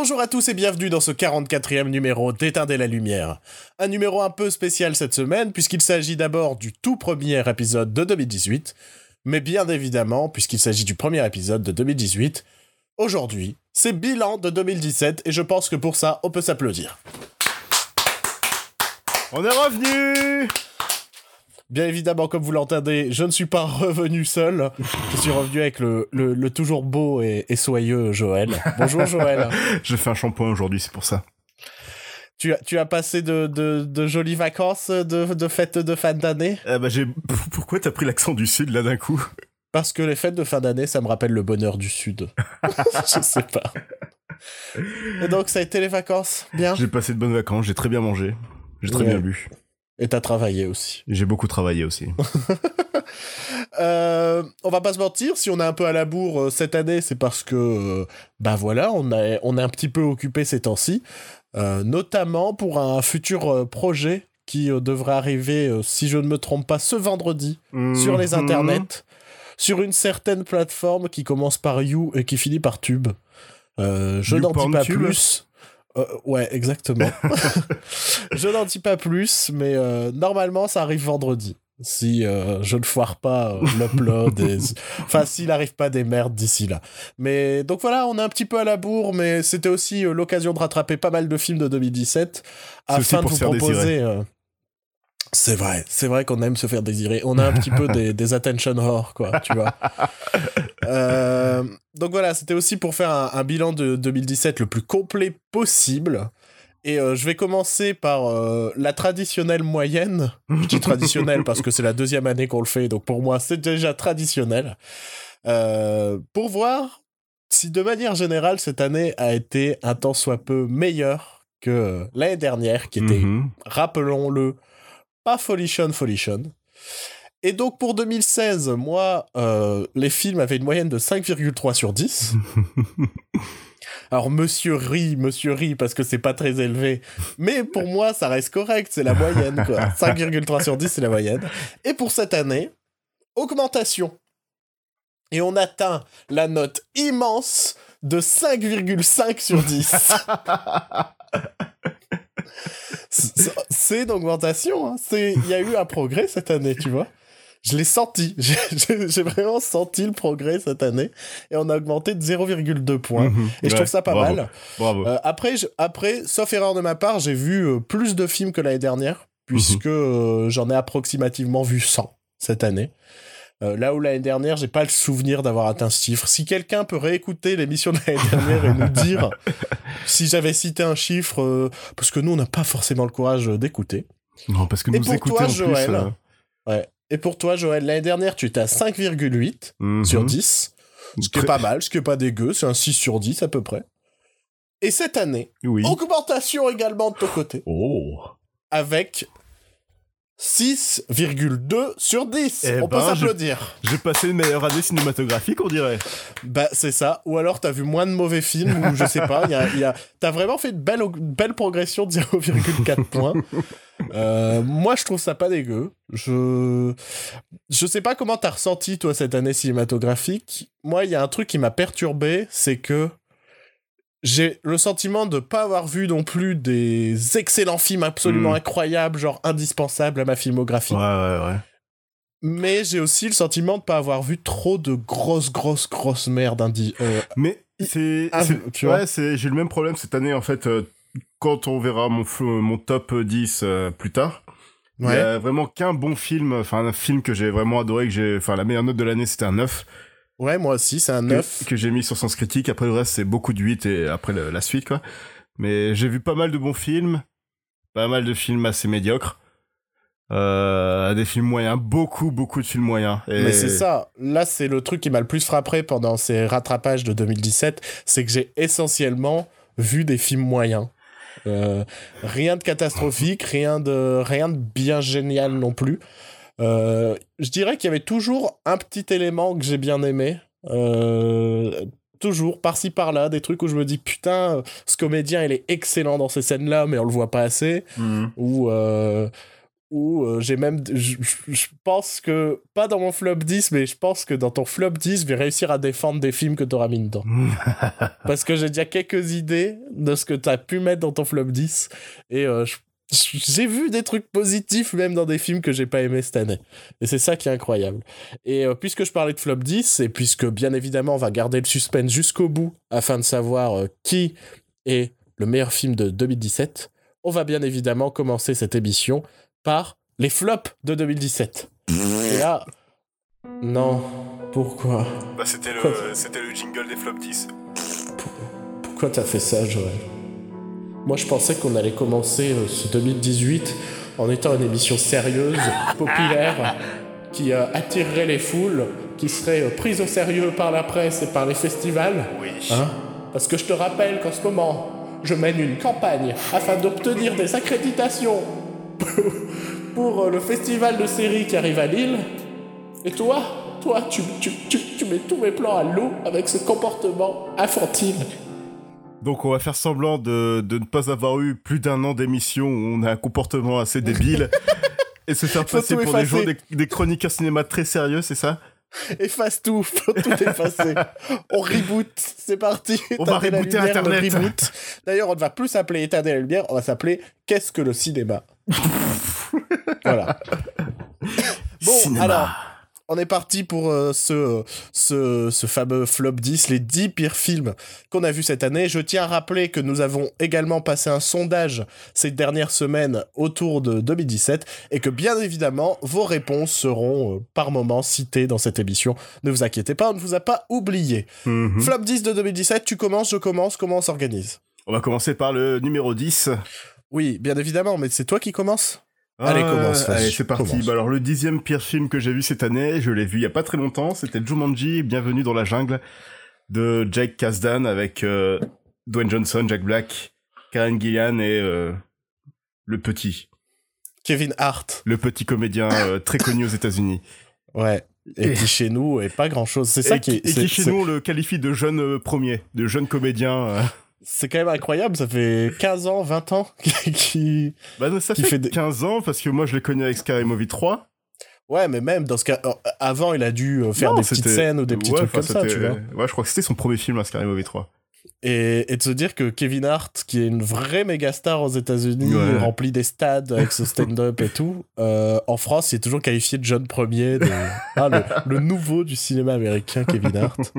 Bonjour à tous et bienvenue dans ce 44e numéro d'Éteindre la lumière. Un numéro un peu spécial cette semaine puisqu'il s'agit d'abord du tout premier épisode de 2018, mais bien évidemment, puisqu'il s'agit du premier épisode de 2018, aujourd'hui, c'est bilan de 2017 et je pense que pour ça, on peut s'applaudir. On est revenu Bien évidemment, comme vous l'entendez, je ne suis pas revenu seul. Je suis revenu avec le, le, toujours beau et, soyeux Joël. Bonjour Joël. je fais un shampoing aujourd'hui, c'est pour ça. Tu as, tu as passé de, de, de jolies vacances de, de fêtes de fin d'année? Ah bah j'ai... Pourquoi t'as pris l'accent du sud là d'un coup? Parce que les fêtes de fin d'année, ça me rappelle le bonheur du sud. je sais pas. Et donc, ça a été les vacances Bien? J'ai passé de bonnes vacances, j'ai très bien mangé. J'ai très bien bu. Et t'as travaillé aussi. J'ai beaucoup travaillé aussi. euh, on va pas se mentir, si on est un peu à la bourre euh, cette année, c'est parce que, euh, bah voilà, on est, on un petit peu occupé ces temps-ci, euh, notamment pour un futur projet qui devrait arriver, si je ne me trompe pas, ce vendredi sur les mhm. internets, sur une certaine plateforme qui commence par You et qui finit par Tube. je n'en dis pas plus. Euh, ouais, exactement. je n'en dis pas plus, mais euh, normalement, ça arrive vendredi. Si euh, je ne foire pas l'upload, enfin s'il n'arrive pas des merdes d'ici là. Mais donc voilà, on est un petit peu à la bourre, mais c'était aussi l'occasion de rattraper pas mal de films de 2017 afin de vous proposer. C'est vrai, c'est vrai qu'on aime se faire désirer. On a un petit peu des, attention whore, quoi, tu vois. Euh, donc voilà, c'était aussi pour faire un, bilan de 2017 le plus complet possible. Et euh, je vais commencer par euh, la traditionnelle moyenne. Je dis traditionnelle parce que c'est la deuxième année qu'on le fait, donc pour moi c'est déjà traditionnel. pour voir si de manière générale cette année a été un tant soit peu meilleure que l'année dernière, qui était, mhm. rappelons-le, pas Folition Folition. Et donc pour 2016, moi, euh, les films avaient une moyenne de 5,3 sur 10. Alors monsieur rit, monsieur rit parce que c'est pas très élevé, mais pour moi ça reste correct, c'est la moyenne quoi. 5,3 sur 10 c'est la moyenne. Et pour cette année, augmentation. Et on atteint la note immense de 5,5 sur 10. c'est une augmentation. Hein. Il y a eu un progrès cette année, tu vois. Je l'ai senti. J'ai vraiment senti le progrès cette année. Et on a augmenté de 0,2 points. Mhm. et je trouve ça pas mal. Bravo. Euh, après, après, sauf erreur de ma part, j'ai vu euh, plus de films que l'année dernière. Puisque mhm. euh, j'en ai approximativement vu 100 cette année. Euh, là où l'année dernière, j'ai pas le souvenir d'avoir atteint ce chiffre. Si quelqu'un peut réécouter l'émission de l'année dernière et nous dire si j'avais cité un chiffre, euh, parce que nous, on n'a pas forcément le courage d'écouter. Non, parce que nous toi, Joël, euh. ouais. Et pour toi, Joël, l'année dernière, tu étais à 5,8 mhm. sur 10. Ce qui est pas mal, ce qui est pas dégueu, c'est un 6 sur 10 à peu près. Et cette année, oui. augmentation également de ton côté. Oh. Avec 6,2 sur 10. Eh on peut ben, s'applaudir. J'ai passé une meilleure année cinématographique, on dirait. Bah, c'est ça. Ou alors, t'as vu moins de mauvais films, ou je sais pas. Y a, y a... T'as vraiment fait une belle, belle progression de 0,4 points. Euh, moi, je trouve ça pas dégueu. Je, je sais pas comment t'as ressenti, toi, cette année cinématographique. Moi, il y a un truc qui m'a perturbé, c'est que j'ai le sentiment de pas avoir vu non plus des excellents films absolument hmm. incroyables, genre indispensables à ma filmographie. Ouais, ouais, ouais. Mais j'ai aussi le sentiment de pas avoir vu trop de grosses, grosses, grosses merdes euh, Mais c'est. Ah, tu vois, j'ai le même problème cette année, en fait. Euh, quand on verra mon, mon top 10 euh, plus tard, il y a vraiment qu'un bon film, enfin un film que j'ai vraiment adoré, que j'ai, enfin la meilleure note de l'année c'était un 9. Ouais, moi aussi, c'est un 9. Que, j'ai mis sur Sens Critique. Après, le reste, c'est beaucoup de 8 et après la suite, quoi. Mais j'ai vu pas mal de bons films. Pas mal de films assez médiocres. Euh, des films moyens, beaucoup, beaucoup de films moyens. Mais c'est ça. Là, c'est le truc qui m'a le plus frappé pendant ces rattrapages de 2017. C'est que j'ai essentiellement vu des films moyens. Euh, rien de catastrophique, rien de, rien de bien génial non plus. Euh, je dirais qu'il y avait toujours un petit élément que j'ai bien aimé. Euh, toujours, par-ci par-là, des trucs où je me dis putain, ce comédien il est excellent dans ces scènes-là, mais on le voit pas assez. Mhm. Ou, euh, où euh, j'ai même. Je, pense que. Pas dans mon flop 10, mais je pense que dans ton flop 10, je vais réussir à défendre des films que tu auras mis dedans. Parce que j'ai déjà quelques idées de ce que tu as pu mettre dans ton flop 10. Et euh, j'ai vu des trucs positifs même dans des films que j'ai pas aimé cette année. Et c'est ça qui est incroyable. Et euh, puisque je parlais de flop 10, et puisque bien évidemment on va garder le suspense jusqu'au bout afin de savoir qui est le meilleur film de 2017, on va bien évidemment commencer cette émission par les flops de 2017. Et là, non, pourquoi? Bah c'était le, le jingle des flops 10. Pourquoi t'as fait ça, Joël? Moi je pensais qu'on allait commencer euh, ce 2018 en étant une émission sérieuse, populaire, qui euh, attirerait les foules, qui serait euh, prise au sérieux par la presse et par les festivals. Oui. Hein? Parce que je te rappelle qu'en ce moment, je mène une campagne afin d'obtenir des accréditations pour euh, le festival de séries qui arrive à Lille. Et toi, toi, tu, tu, tu, mets tous mes plans à l'eau avec ce comportement infantile. Donc on va faire semblant de, de ne pas avoir eu plus d'un an d'émission où on a un comportement assez débile et se faire passer pour des gens des, à cinéma très sérieux, c'est ça? Efface tout, faut tout effacer. on reboot, c'est parti. On va rebooter Internet. D'ailleurs, on ne va plus s'appeler État de la lumière, on va s'appeler Qu'est-ce que le cinéma? Voilà. bon, alors on est parti pour euh, ce, ce, ce, fameux flop 10, les 10 pires films qu'on a vus cette année. Je tiens à rappeler que nous avons également passé un sondage ces dernières semaines autour de 2017 et que bien évidemment, vos réponses seront euh, par moment citées dans cette émission. Ne vous inquiétez pas, on ne vous a pas oublié. Mhm. Flop 10 de 2017, tu commences, je commence, comment on s'organise? On va commencer par le numéro 10. Oui, bien évidemment, mais c'est toi qui commences Allez, ah, commence. Allez, c'est parti. Bah, alors, le dixième pire film que j'ai vu cette année, je l'ai vu il y a pas très longtemps, c'était Jumanji, Bienvenue dans la jungle, de Jake Kasdan avec euh, Dwayne Johnson, Jack Black, Karen Gillian et euh, le petit. Kevin Hart. Le petit comédien euh, très connu aux États-Unis. Ouais. Et, qui chez nous est pas grand chose. C'est ça qui Et qui chez nous on le qualifie de jeune premier, de jeune comédien c'est quand même incroyable, ça fait 15 ans, 20 ans qui... Bah non, ça fait, 15 ans, parce que moi je l'ai connu avec Movie 3. Ouais, mais même dans ce cas, euh, avant il a dû euh, faire des petites scènes ou des petits trucs comme ça, tu vois. Ouais, je crois que c'était son premier film, Scary Movie 3. Et, de se dire que Kevin Hart, qui est une vraie méga star aux États-Unis, remplit des stades avec ce stand-up et tout, euh, en France, il est toujours qualifié de jeune premier, ah, le, nouveau du cinéma américain, Kevin Hart.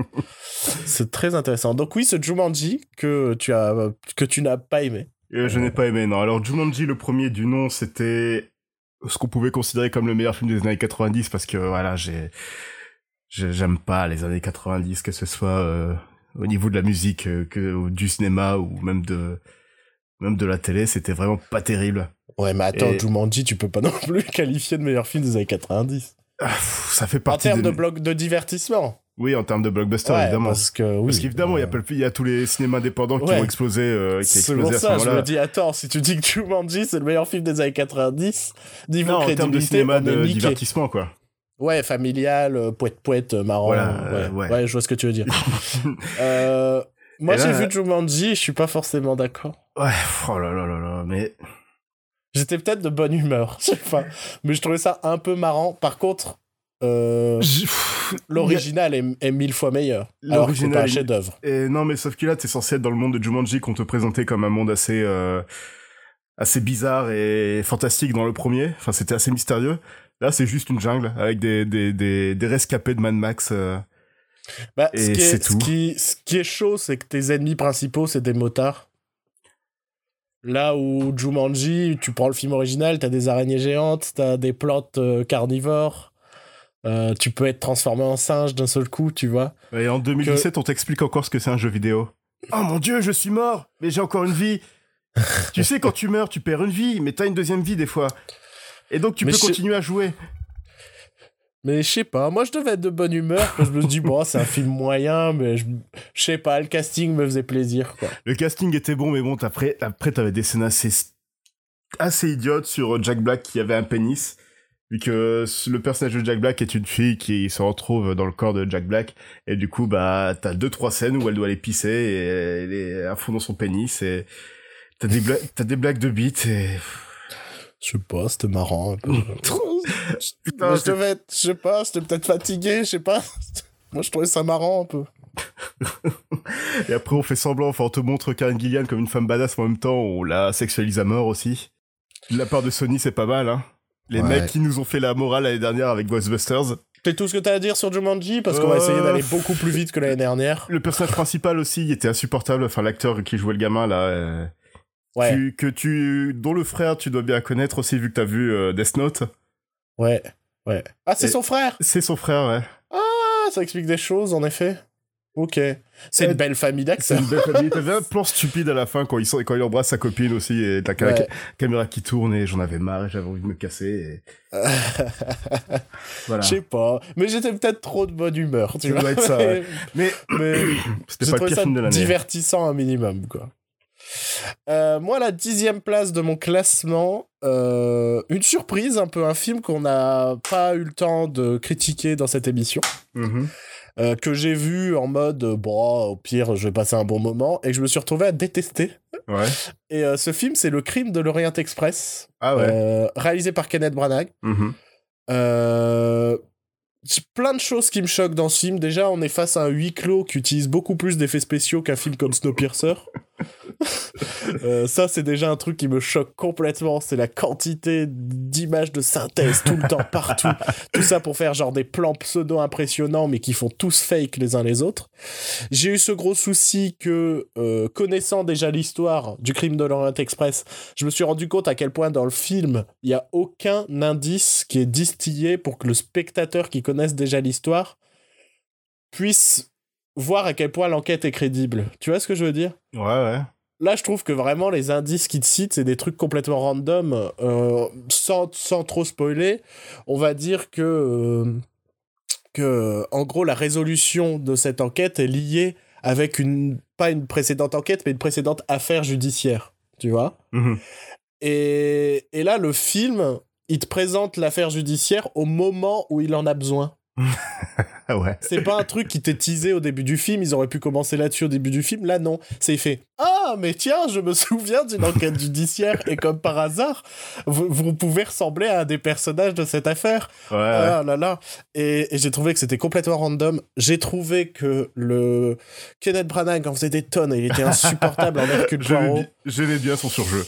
C'est très intéressant. Donc oui, ce Jumanji que tu as que tu n'as pas aimé. Euh, je n'ai pas aimé, non. Alors Jumanji, le premier du nom, c'était ce qu'on pouvait considérer comme le meilleur film des années 90 parce que voilà, j'ai j'aime pas les années 90 que ce soit euh, au niveau de la musique euh, que du cinéma ou même de même de la télé, c'était vraiment pas terrible. Ouais, mais attends, Et... Jumanji, tu peux pas non plus qualifier de meilleur film des années 90. Ah, ça fait partie en termes de bloc de divertissement. Oui, en termes de blockbuster, évidemment. Parce que oui, parce qu'évidemment, il, y a, il y a tous les cinémas indépendants qui ont explosé, euh, qui C'est pour ça, je me dis, attends, si tu dis que Jumanji, c'est le meilleur film des années 90, niveau non, en termes de cinéma de divertissement, quoi. Ouais, familial, euh, poète poète, euh, marrant. ouais, ouais. je vois ce que tu veux dire. euh, moi, j'ai vu Jumanji, je suis pas forcément d'accord. Ouais, oh là là là là, mais. J'étais peut-être de bonne humeur, je sais pas. Mais je trouvais ça un peu marrant. Par contre, euh, l'original est, mille fois meilleur. L'original est un chef-d'œuvre. Et non, mais sauf que là, t'es censé être dans le monde de Jumanji qu'on te présentait comme un monde assez. assez bizarre et fantastique dans le premier. Enfin, c'était assez mystérieux. Là, c'est juste une jungle avec des, des, des, des rescapés de Mad Max. Euh, bah, et c'est tout. Ce qui, ce qui est chaud, c'est que tes ennemis principaux, c'est des motards. Là où Jumanji, tu prends le film original, t'as des araignées géantes, t'as des plantes euh, carnivores. Euh, tu peux être transformé en singe d'un seul coup, tu vois. Et en 2017, on t'explique encore ce que c'est un jeu vidéo. Oh mon dieu, je suis mort, mais j'ai encore une vie. tu sais, quand tu meurs, tu perds une vie, mais t'as une deuxième vie des fois. Et donc tu peux continuer à jouer. Mais je sais pas, moi je devais être de bonne humeur je me dis bon, c'est un film moyen mais je, sais pas, le casting me faisait plaisir quoi. Le casting était bon mais bon, après après t'avais des scènes assez assez idiotes sur Jack Black qui avait un pénis vu que le personnage de Jack Black est une fille qui se retrouve dans le corps de Jack Black et du coup bah t'as deux trois scènes où elle doit aller pisser et elle est à fond dans son pénis et t'as des t'as des blagues de bite et Je sais pas, c'était marrant un peu. Putain, je devais être, je sais pas, j'étais peut-être fatigué, je sais pas. Moi, je trouvais ça marrant un peu. Et après, on fait semblant, enfin, on te montre Karen Gillian comme une femme badass, en même temps, on la sexualise à mort aussi. De la part de Sony, c'est pas mal, hein. Les mecs qui nous ont fait la morale l'année dernière avec Ghostbusters. C'est tout ce que t'as à dire sur Jumanji? Parce qu'on va essayer d'aller euh, beaucoup plus vite que l'année dernière. Le personnage principal aussi, il était insupportable. Enfin, l'acteur qui jouait le gamin, là. Euh, que tu, dont le frère, tu dois bien connaître aussi, vu que t'as vu euh, Death Note. Ouais, ouais. Ah, c'est son frère C'est son frère, ouais. Ah, ça explique des choses, en effet. Ok. C'est une belle famille d'acteurs. C'est une belle famille. T'avais un plan stupide à la fin quand il, quand il embrasse sa copine aussi et la caméra qui tourne et j'en avais marre et j'avais envie de me casser. voilà. Je sais pas. Mais j'étais peut-être trop de bonne humeur. Tu vois. Être ça, mais, mais c'était pas le pire film de l'année. divertissant un minimum, quoi. Euh, moi, la dixième place de mon classement, euh, une surprise, un peu un film qu'on n'a pas eu le temps de critiquer dans cette émission. Mm-hmm. Euh, que j'ai vu en mode bon au pire je vais passer un bon moment et je me suis retrouvé à détester ouais. et ce film c'est le crime de l'Orient Express ah ouais. Réalisé par Kenneth Branagh mm-hmm. plein de choses qui me choquent dans ce film déjà on est face à un huis clos qui utilise beaucoup plus d'effets spéciaux qu'un film comme Snowpiercer Euh, ça, c'est déjà un truc qui me choque complètement. C'est la quantité d'images de synthèse tout le temps, partout. Tout ça pour faire genre des plans pseudo impressionnants, mais qui font tous fake les uns les autres. J'ai eu ce gros souci que, euh, connaissant déjà l'histoire du crime de l'Orient Express, je me suis rendu compte à quel point dans le film, il n'y a aucun indice qui est distillé pour que le spectateur qui connaisse déjà l'histoire puisse voir à quel point l'enquête est crédible. Tu vois ce que je veux dire? Ouais, ouais là, je trouve que vraiment les indices qu'ils te citent, c'est des trucs complètement random. Euh, sans, sans, trop spoiler, on va dire que, euh, que, en gros, la résolution de cette enquête est liée avec une, pas une précédente enquête, mais une précédente affaire judiciaire. Tu vois mhm. et, et là, le film, il te présente l'affaire judiciaire au moment où il en a besoin. ouais. C'est pas un truc qui t'est teasé au début du film, ils auraient pu commencer là-dessus au début du film. Là, non. C'est fait Ah, mais tiens, je me souviens d'une enquête judiciaire et comme par hasard, vous, pouvez ressembler à un des personnages de cette affaire. Ouais. Ah là là. Et, j'ai trouvé que c'était complètement random. J'ai trouvé que le Kenneth Branagh en faisait des tonnes et il était insupportable en Hercule Poirot. J'aimais bien son surjeu.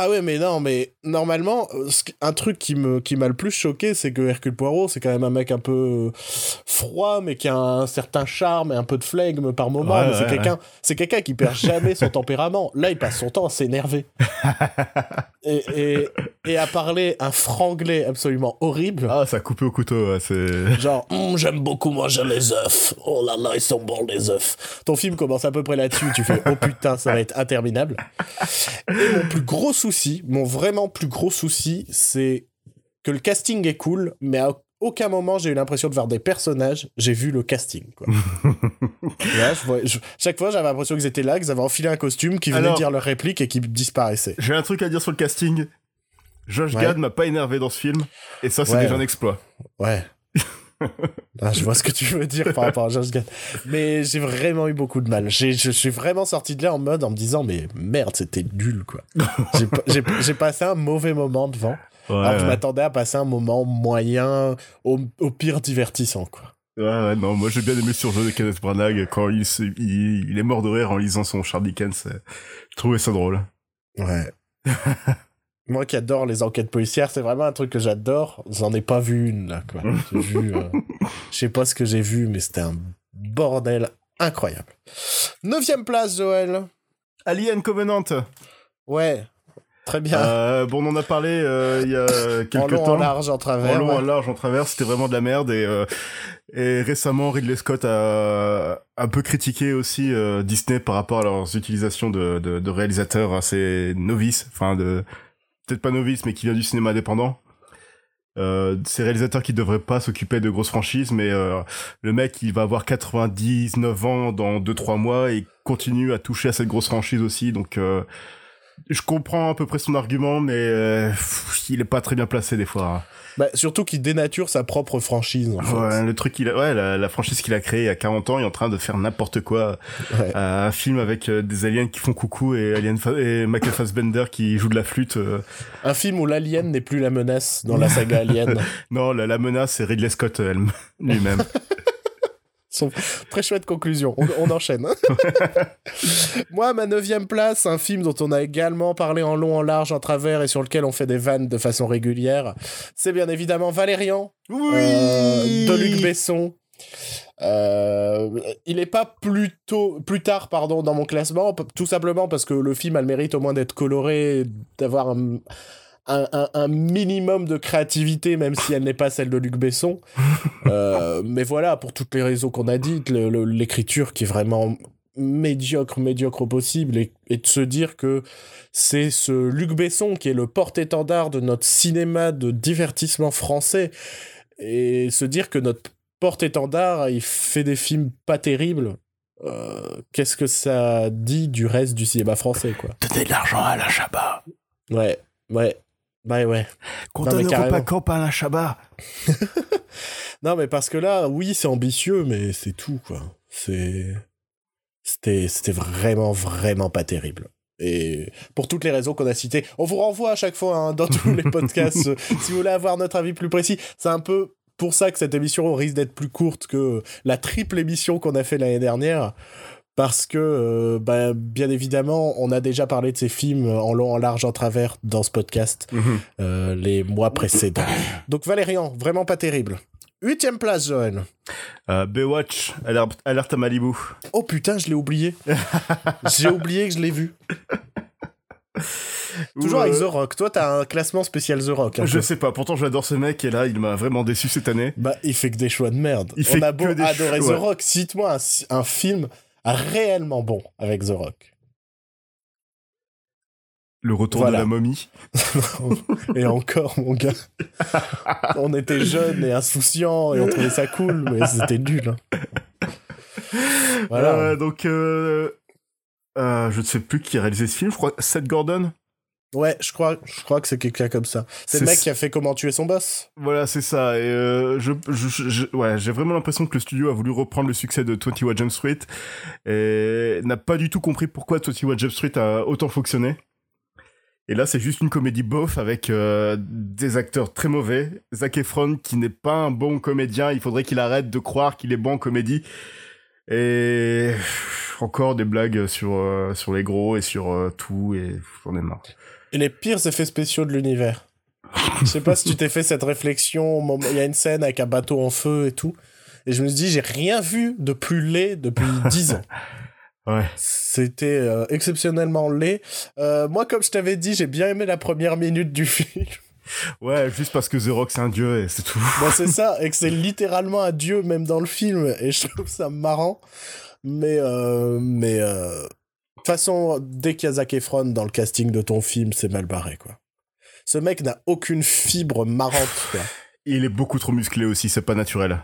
Ah ouais, mais non, mais normalement, euh, un truc qui me qui m'a le plus choqué, c'est que Hercule Poirot, c'est quand même un mec un peu froid, mais qui a un certain charme et un peu de flegme par moment. c'est quelqu'un, c'est quelqu'un qui perd jamais son tempérament. Là, il passe son temps à s'énerver et, et, et, à parler un franglais absolument horrible. Ah, ça coupé au couteau, c'est. Genre, hum, j'aime beaucoup manger les œufs. Oh là là, ils sont bons les œufs. Ton film commence à peu près là-dessus. Tu fais, oh putain, ça va être interminable. Et mon plus gros souci souci, mon vraiment plus gros souci, c'est que le casting est cool, mais à aucun moment j'ai eu l'impression de voir des personnages, j'ai vu le casting. chaque fois j'avais l'impression qu'ils étaient là, qu'ils avaient enfilé un costume, qu'ils venaient dire leur réplique et qu'ils disparaissaient. J'ai un truc à dire sur le casting. Josh Gad m'a pas énervé dans ce film, et ça c'est déjà un exploit. Ouais. Ah, je vois ce que tu veux dire par rapport à Josh Gad. Mais j'ai vraiment eu beaucoup de mal. Je suis vraiment sorti de là en mode en me disant, mais merde, c'était nul, quoi. j'ai passé un mauvais moment devant. alors je m'attendais à passer un moment moyen, au, pire divertissant, quoi. Ouais, ouais, non, moi j'ai bien aimé le surjeu de Kenneth Branagh quand il, il, il, est mort de rire en lisant son Charles Dickens. Je trouvais ça drôle. Ouais. Moi qui adore les enquêtes policières, c'est vraiment un truc que j'adore. J'en ai pas vu une là, quoi. vu, euh, je sais pas ce que j'ai vu, mais c'était un bordel incroyable. Neuvième place, Joël. Alien Covenant. Ouais, très bien. Euh, bon, on en a parlé euh, il y a quelques temps. En long, en large, en travers. En long, en large, en travers, c'était vraiment de la merde. Et, et récemment, Ridley Scott a un peu critiqué aussi Disney par rapport à leurs utilisations de, de, de réalisateurs assez novices, enfin de peut-être pas novice, mais qui vient du cinéma indépendant. Euh, ces réalisateurs qui devraient pas s'occuper de grosses franchises, mais euh, le mec il va avoir 99 ans dans 2-3 mois et continue à toucher à cette grosse franchise aussi, donc euh, je comprends à peu près son argument, mais euh, il est pas très bien placé des fois. Hein. Bah, surtout qu'il dénature sa propre franchise. En ouais, le truc qu'il a, ouais, la, franchise qu'il a créée à 40 ans, il est en train de faire n'importe quoi. Euh, un film avec euh, des aliens qui font coucou et, Alien et Michael Fassbender qui joue de la flûte. Un film où l'alien n'est plus la menace dans la saga Alien. non, la, la menace c'est Ridley Scott lui-même. Très chouette conclusion. On, enchaîne. Moi, ma neuvième place, un film dont on a également parlé en long, en large, en travers et sur lequel on fait des vannes de façon régulière, c'est bien évidemment Valérian euh, de Luc Besson. Euh, il n'est pas plus tôt, plus tard pardon dans mon classement, tout simplement parce que le film a le mérite au moins d'être coloré, d'avoir un un, minimum de créativité, même si elle n'est pas celle de Luc Besson. Euh, mais voilà, pour toutes les raisons qu'on a dites, l'écriture qui est vraiment médiocre, médiocre possible, et, de se dire que c'est ce Luc Besson qui est le porte-étendard de notre cinéma de divertissement français, et se dire que notre porte-étendard, il fait des films pas terribles. Euh, qu'est-ce que ça dit du reste du cinéma français, quoi? Donner de l'argent à la Chabat. Ouais, ouais. Bah ouais. Quand on pas camp à la Chabat. non, mais parce que là, oui, c'est ambitieux, mais c'est tout, quoi. C'est. C'était, c'était vraiment, vraiment pas terrible. Et pour toutes les raisons qu'on a citées, on vous renvoie à chaque fois hein, dans tous les podcasts. si vous voulez avoir notre avis plus précis, c'est un peu pour ça que cette émission risque d'être plus courte que la triple émission qu'on a fait l'année dernière parce que, euh, bah, bien évidemment, on a déjà parlé de ces films en long, en large, en travers dans ce podcast mhm. euh, les mois précédents. Donc Valérian, vraiment pas terrible. Huitième place, Joël. Euh, Baywatch, alerte à Malibu. Oh putain, je l'ai oublié. J'ai oublié que je l'ai vu. Toujours avec The Rock. Toi, t'as un classement spécial The Rock. Je sais pas. Pourtant, j'adore ce mec et là, il m'a vraiment déçu cette année. Bah, il fait que des choix de merde. Il On a beau adorer The Rock. Cite-moi un, film réellement bon avec The Rock. Le retour de la momie. et encore, mon gars. on était jeunes et insouciants et on trouvait ça cool, mais c'était nul. Hein. Voilà. Euh, donc, euh, euh, je ne sais plus qui a réalisé ce film. Je crois Seth Gordon. Ouais, je crois, je crois que c'est quelqu'un comme ça. C'est le mec qui a fait Comment tuer son boss. Voilà, c'est ça. Et euh, je, je, ouais, j'ai vraiment l'impression que le studio a voulu reprendre le succès de 21 Jump Street et n'a pas du tout compris pourquoi 21 Jump Street a autant fonctionné. Et là, c'est juste une comédie bof avec euh, des acteurs très mauvais. Zac Efron, qui n'est pas un bon comédien, il faudrait qu'il arrête de croire qu'il est bon en comédie. Et encore des blagues sur euh, sur les gros et sur euh, tout et j'en ai marre. Et les pires effets spéciaux de l'univers. Je sais pas si tu t'es fait cette réflexion. Il y a une scène avec un bateau en feu et tout. Et je me suis dit, j'ai rien vu de plus laid depuis 10 ans. Ouais. C'était euh, exceptionnellement laid. Euh, moi, comme je t'avais dit, j'ai bien aimé la première minute du film. Ouais, juste parce que The Rock c'est un dieu et c'est tout. Bah, c'est ça, et que c'est littéralement un dieu même dans le film, et je trouve ça marrant. Mais, euh, mais, toute façon, dès qu'il y a Zac Efron dans le casting de ton film, c'est mal barré, quoi. Ce mec n'a aucune fibre marrante, quoi. Il est beaucoup trop musclé aussi, c'est pas naturel.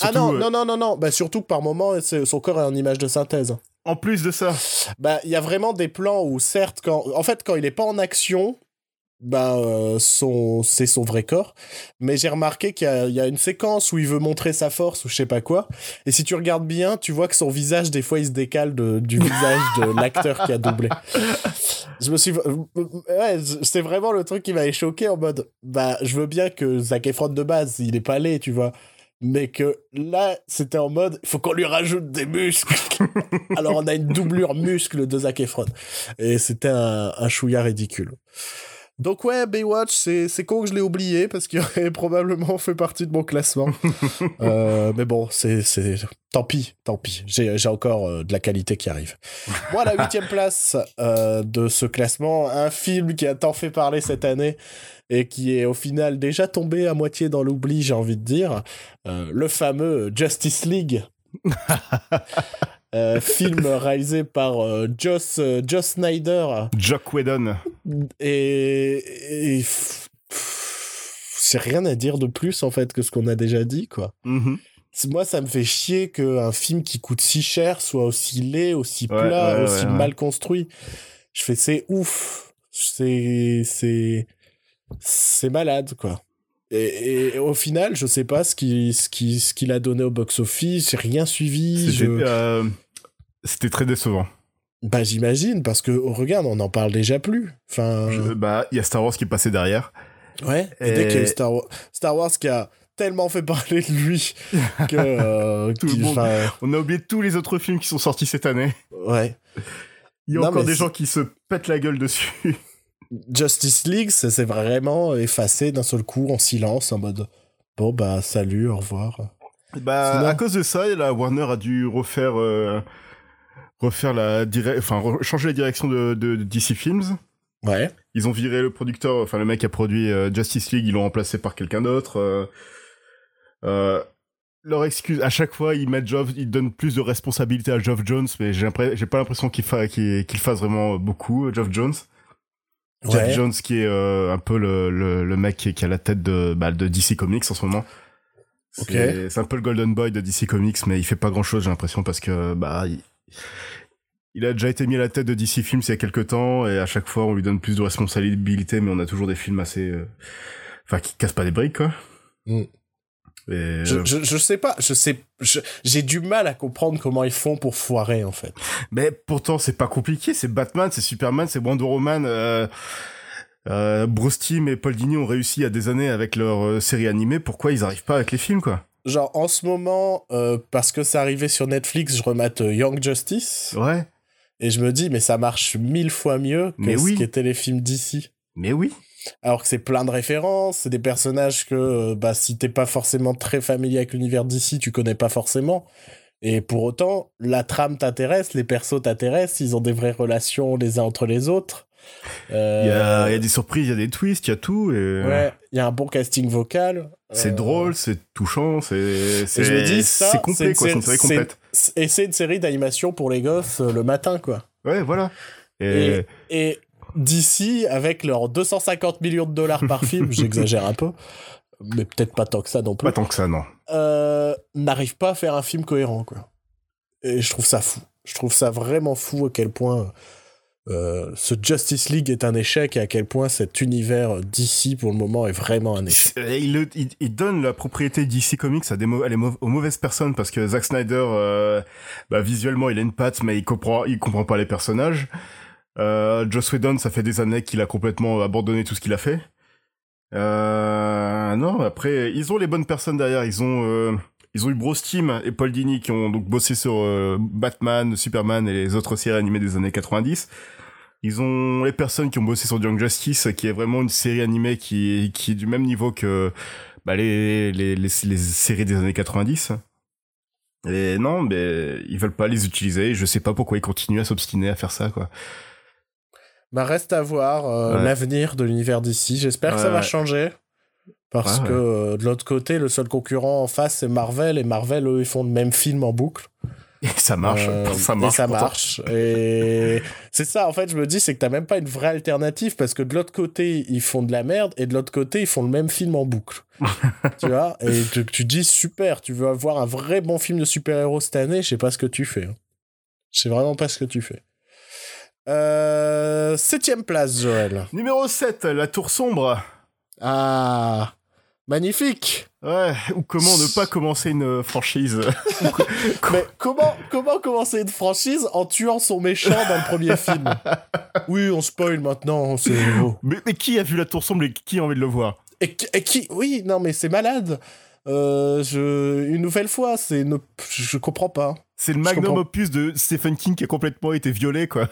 ah non, non, non, non, non, bah surtout que par moment, son corps est en image de synthèse. En plus de ça. Bah, il y a vraiment des plans où, certes, quand, en fait, quand il est pas en action, bah, euh, son, c'est son vrai corps. Mais j'ai remarqué qu'il y a, une séquence où il veut montrer sa force ou je sais pas quoi. Et si tu regardes bien, tu vois que son visage, des fois, il se décale du visage de l'acteur qui a doublé. Je me suis, ouais, c'est vraiment le truc qui m'avait choqué en mode, bah, je veux bien que Zac Efron de base, il est pas laid, tu vois. Mais que là, c'était en mode, il faut qu'on lui rajoute des muscles. Alors on a une doublure muscle de Zac Efron. Et c'était un, un chouïa ridicule. Donc ouais, Baywatch, c'est con que je l'ai oublié parce qu'il aurait probablement fait partie de mon classement. euh, mais bon, c'est tant pis, tant pis. J'ai encore euh, de la qualité qui arrive. Moi, la huitième place euh, de ce classement, un film qui a tant fait parler cette année et qui est au final déjà tombé à moitié dans l'oubli, j'ai envie de dire, le fameux Justice League. Euh, film réalisé par euh, Joss, euh, Joss Snyder. Jock Whedon. Et, c'est rien à dire de plus en fait que ce qu'on a déjà dit quoi. Mm-hmm. Moi, ça me fait chier qu'un film qui coûte si cher soit aussi laid, aussi plat, aussi mal construit. Je fais c'est ouf. C'est c'est c'est malade quoi. Et, au final, je sais pas ce qu'il ce qui, ce qu'il a donné au box-office, j'ai rien suivi. C'était très décevant. Bah j'imagine parce que oh, regarde, on n'en parle déjà plus. Enfin. bah il y a Star Wars qui est passé derrière. Ouais. Et, dès qu'il y a Star Wars, Star Wars qui a tellement fait parler de lui que euh, Tout le monde... on a oublié tous les autres films qui sont sortis cette année. Ouais. Il y a encore des gens qui se pètent la gueule dessus. Justice League, ça s'est vraiment effacé d'un seul coup en silence en mode bon bah salut, au revoir. Bah à cause de ça, la Warner a dû refaire euh, refaire la enfin changer la direction de, de, DC Films. Ouais. Ils ont viré le producteur, enfin le mec qui a produit euh, Justice League, ils l'ont remplacé par quelqu'un d'autre. Euh, leur excuse, à chaque fois, ils mettent Geoff, ils donnent plus de responsabilité à Geoff Jones, mais j'ai pas l'impression qu'il qu'il fasse vraiment beaucoup, Geoff Jones. Geoff Jones qui est un peu le, le, mec qui, qui, a la tête de, bah, de DC Comics en ce moment. C'est un peu le Golden Boy de DC Comics, mais il fait pas grand chose, j'ai l'impression, parce que bah il, a déjà été mis à la tête de DC Films il y a quelques temps, et à chaque fois on lui donne plus de responsabilité, mais on a toujours des films assez, euh, enfin qui cassent pas des briques quoi. Mm. Je, je, je, sais pas, je sais, j'ai du mal à comprendre comment ils font pour foirer en fait. Mais pourtant c'est pas compliqué, c'est Batman, c'est Superman, c'est Wonder Woman. Euh, euh, Bruce Timm et Paul Dini ont réussi à des années avec leur euh, série animée. Pourquoi ils arrivent pas avec les films quoi? Genre en ce moment, euh, parce que c'est arrivé sur Netflix, je remate euh, Young Justice. Ouais. Et je me dis, mais ça marche mille fois mieux que ce qui était les films d'ici. Mais oui. Alors que c'est plein de références, c'est des personnages que euh, bah, si t'es pas forcément très familier avec l'univers d'ici, tu connais pas forcément. Et pour autant, la trame t'intéresse, les persos t'intéressent, ils ont des vraies relations les uns entre les autres. Il y, a, y, a, des surprises, il y a des twists, il y a tout. Et... Ouais, il y a un bon casting vocal. C'est drôle, c'est touchant, c'est c'est complet quoi, c'est une série complète. Et c'est une série d'animation pour les gosses euh, le matin quoi. Ouais, voilà. Et, et, d'ici avec leurs 250 millions de dollars par film, j'exagère un peu, mais peut-être pas tant que ça non plus. Pas tant que ça non. Euh, n'arrive pas à faire un film cohérent quoi. Et je trouve ça fou. Je trouve ça vraiment fou à quel point euh, ce Justice League est un échec et à quel point cet univers d'ici pour le moment est vraiment un échec. Il, il, donne la propriété DC Comics à des aux mauvaises personnes parce que Zack Snyder, euh, bah, visuellement il a une patte mais il comprend il comprend pas les personnages. Euh, Joss Whedon, ça fait des années qu'il a complètement abandonné tout ce qu'il a fait. Euh, non, après ils ont les bonnes personnes derrière. Ils ont euh, ils ont eu Bruce Timm et Paul Dini qui ont donc bossé sur Batman, Superman et les autres séries animées des années 90. Ils ont les personnes qui ont bossé sur Young Justice, qui est vraiment une série animée qui, qui est du même niveau que bah, les, les, les, séries des années 90. Et non, mais ils veulent pas les utiliser. Je sais pas pourquoi ils continuent à s'obstiner à faire ça, quoi. Bah reste à voir euh, l'avenir de l'univers d'ici. J'espère que ça va changer. Parce que euh, de l'autre côté, le seul concurrent en face, c'est Marvel. Et Marvel, eux, ils font le même film en boucle. Et ça marche, euh, ça marche. Et ça marche. Et c'est ça, en fait, je me dis, c'est que t'as même pas une vraie alternative parce que de l'autre côté, ils font de la merde et de l'autre côté, ils font le même film en boucle. tu vois? Et tu, tu, dis, super, tu veux avoir un vrai bon film de super-héros cette année, je sais pas ce que tu fais. Hein. Je sais vraiment pas ce que tu fais. Euh, septième place, Joël. Numéro 7, La Tour Sombre. Ah, magnifique. Ouais, ou comment ne pas commencer une franchise. Mais comment, comment commencer une franchise en tuant son méchant dans le premier film? Oui, on spoil maintenant, c'est mais, mais, qui a vu la tour sombre et qui a envie de le voir? Et, qui Oui, non mais c'est malade. Euh, je, une nouvelle fois, c'est ne... je comprends pas. C'est le magnum opus de Stephen King qui a complètement été violé, quoi.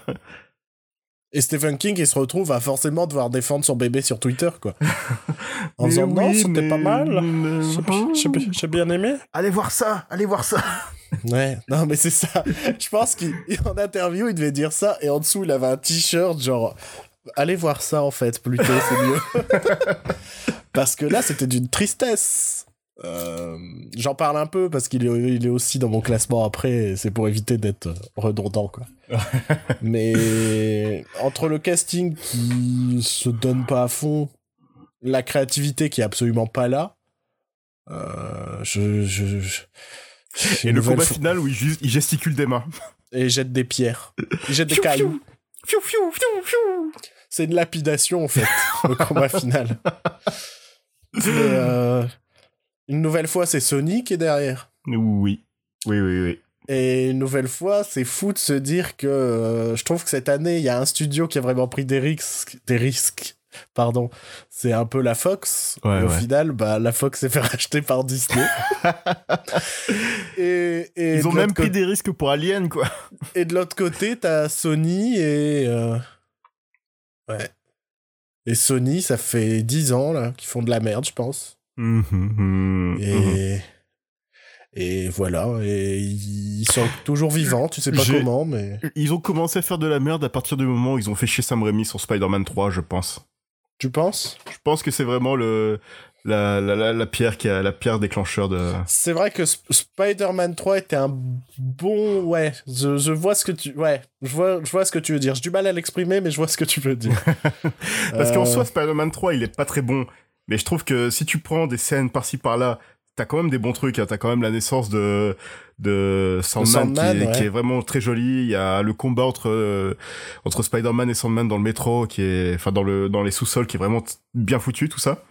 Et Stephen King, il se retrouve à forcément devoir défendre son bébé sur Twitter, quoi. En disant non, c'était pas mal. J'ai bien aimé. Allez voir ça, allez voir ça. ouais, non, mais c'est ça. Je pense qu'en interview, il devait dire ça, et en dessous, il avait un t-shirt genre. Allez voir ça, en fait, plutôt, c'est mieux. Parce que là, c'était d'une tristesse. Euh, j'en parle un peu parce qu'il est, il est aussi dans mon classement après, c'est pour éviter d'être redondant, quoi. Mais entre le casting qui se donne pas à fond, la créativité qui est absolument pas là, euh, je, je, Et le combat final où il, il, gesticule des mains. Et il jette des pierres. Il jette des cailloux. c'est une lapidation en fait, le combat final. Euh, une nouvelle fois, c'est Sony qui est derrière. Oui, oui, oui, oui. Et une nouvelle fois, c'est fou de se dire que euh, je trouve que cette année, il y a un studio qui a vraiment pris des risques, des risques. Pardon, c'est un peu la Fox. au final, bah, la Fox s'est fait racheter par Disney. et, Ils ont même pris des risques pour Alien, quoi. et de l'autre côté, t'as Sony et. Euh, ouais. Et Sony, ça fait 10 ans, là, qu'ils font de la merde, je pense. Mmh, mmh, mmh, et. Et voilà, et ils sont toujours vivants, tu sais pas comment, mais... Ils ont commencé à faire de la merde à partir du moment où ils ont fait chez Sam Raimi sur Spider-Man 3, je pense. Tu penses? Je pense que c'est vraiment le, la, la, la, pierre qui a la pierre déclencheur de. C'est vrai que Spider-Man 3 était un bon ouais, je, je, vois ce que tu ouais, je vois je vois ce que tu veux dire. J'ai du mal à l'exprimer mais je vois ce que tu veux dire. Parce qu'en euh. soi Spider-Man 3, il est pas très bon, mais je trouve que si tu prends des scènes par-ci par-là, t'as quand même des bons trucs, hein. t'as quand même la naissance de de Sandman, qui, est, vraiment très joli. Il y a le combat entre euh, entre Spider-Man et Sandman dans le métro qui est enfin dans le dans les sous-sols qui est vraiment bien foutu tout ça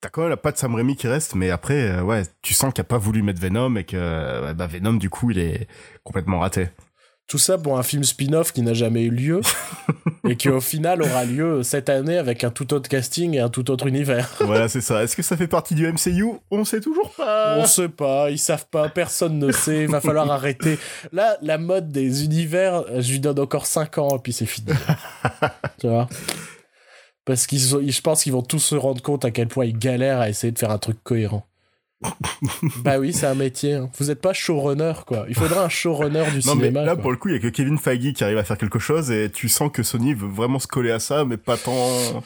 t'as quand même la patte Sam Raimi qui reste, mais après, euh, ouais, tu sens qu'il a pas voulu mettre Venom et que bah, Venom, du coup, il est complètement raté. Tout ça pour un film spin-off qui n'a jamais eu lieu et qui au final aura lieu cette année avec un tout autre casting et un tout autre univers. voilà, c'est ça. Est-ce que ça fait partie du MCU On sait toujours pas. On sait pas, ils savent pas, personne ne sait, il va falloir arrêter. Là, la mode des univers, je lui donne encore 5 ans et puis c'est fini. tu vois? Parce qu'ils je pense qu'ils vont tous se rendre compte à quel point ils galèrent à essayer de faire un truc cohérent. Bah oui, c'est un métier. Hein. Vous n'êtes pas showrunner, quoi. Il faudrait un showrunner du non, cinéma. Mais là, pour le coup, il y a que Kevin Feige qui arrive à faire quelque chose et tu sens que Sony veut vraiment se coller à ça, mais pas tant.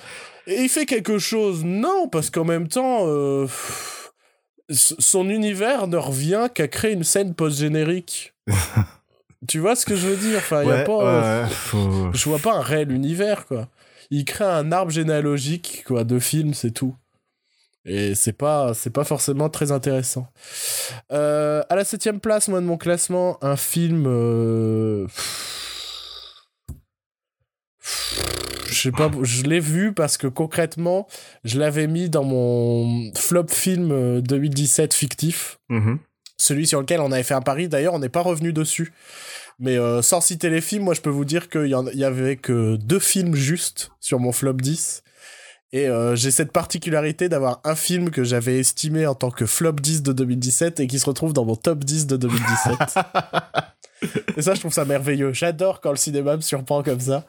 Et il fait quelque chose, non, parce qu'en même temps, euh, son univers ne revient qu'à créer une scène post-générique. tu vois ce que je veux dire? Enfin, y a pas. Je vois pas un réel univers, quoi il crée un arbre généalogique quoi de films, c'est tout. Et c'est pas, c'est pas forcément très intéressant. Euh, à la septième place, moi de mon classement, un film. Euh, pas, je l'ai vu parce que concrètement, je l'avais mis dans mon flop film 2017 euh, fictif. Mm-hmm. Celui sur lequel on avait fait un pari. D'ailleurs, on n'est pas revenu dessus. Mais euh, sans citer les films, moi je peux vous dire qu'il y, y, avait que deux films justes sur mon flop 10. Et euh, j'ai cette particularité d'avoir un film que j'avais estimé en tant que flop 10 de 2017 et qui se retrouve dans mon top 10 de 2017. et ça, je trouve ça merveilleux. J'adore quand le cinéma me surprend comme ça.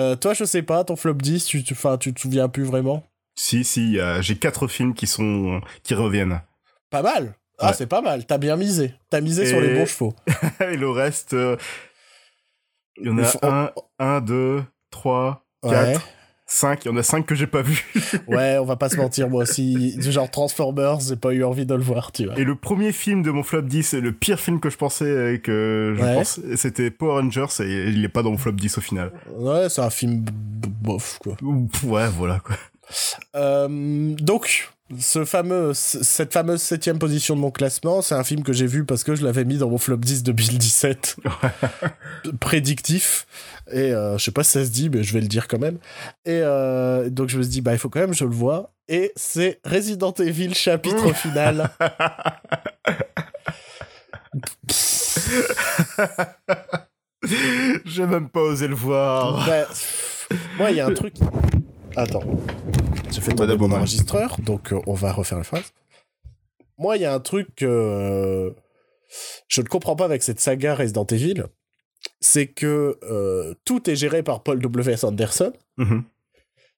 Euh, toi, je sais pas, ton flop 10, tu, tu, tu te souviens plus vraiment? Si, si, j'ai quatre films qui sont qui reviennent. Pas mal ah, c'est pas mal. T'as bien misé. T'as misé sur les bons chevaux. et le reste, euh, il y en a un, un, deux, trois, quatre, cinq. Il y en a cinq que j'ai pas vu. ouais, on va pas se mentir, moi aussi. Genre Transformers, j'ai pas eu envie de le voir, tu vois. Et le premier film de mon flop 10, c'est le pire film que je pensais que je pense, c'était Power Rangers et il est pas dans mon flop 10 au final. Ouais, c'est un film bof, quoi. Ouais, voilà, quoi. Euh, donc, ce fameux, cette fameuse septième position de mon classement, c'est un film que j'ai vu parce que je l'avais mis dans mon flop 10 2017. Prédictif. Et euh, je sais pas si ça se dit, mais je vais le dire quand même. Et euh, donc je me suis dit, bah il faut quand même je le vois. Et c'est Resident Evil chapitre final. j'ai même pas osé le voir. Bah, moi, il y a un truc. Attends. J'ai fait tomber mon enregistreur, donc euh, on va refaire la phrase. Moi, il y a un truc que euh, je ne comprends pas avec cette saga Resident Evil, c'est que euh, tout est géré par Paul W.S. Anderson. Mhm.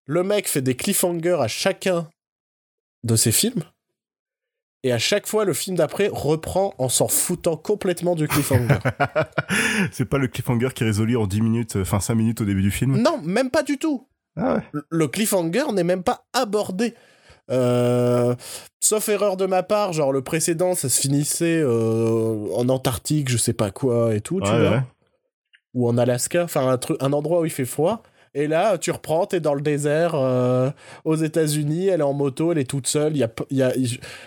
Le mec fait des cliffhangers à chacun de ses films. Et à chaque fois, le film d'après reprend en s'en foutant complètement du cliffhanger. c'est pas le cliffhanger qui est résolu en 10 minutes, enfin 5 minutes au début du film? Non, même pas du tout. Ah le cliffhanger n'est même pas abordé. Euh, sauf erreur de ma part, genre le précédent, ça se finissait euh, en Antarctique, je sais pas quoi et tout, tu vois. Ou en Alaska, enfin un, un endroit où il fait froid. Et là, tu reprends, t'es dans le désert euh, aux États-Unis, elle est en moto, elle est toute seule. Il y a, y a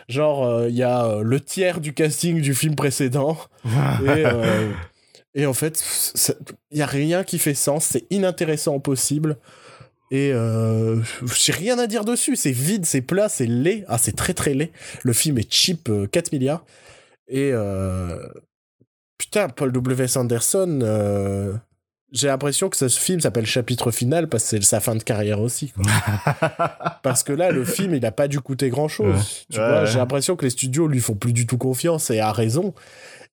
genre, il y a le tiers du casting du film précédent. et, et en fait, il y a rien qui fait sens, c'est inintéressant au possible. Et euh, j'ai rien à dire dessus. C'est vide, c'est plat, c'est laid. Ah, c'est très très laid. Le film est cheap, 4 milliards. Et putain, Paul W. Anderson, j'ai l'impression que ce film s'appelle Chapitre final parce que c'est sa fin de carrière aussi. parce que là, le film, il n'a pas dû coûter grand chose. Tu vois, j'ai l'impression que les studios lui font plus du tout confiance et a raison.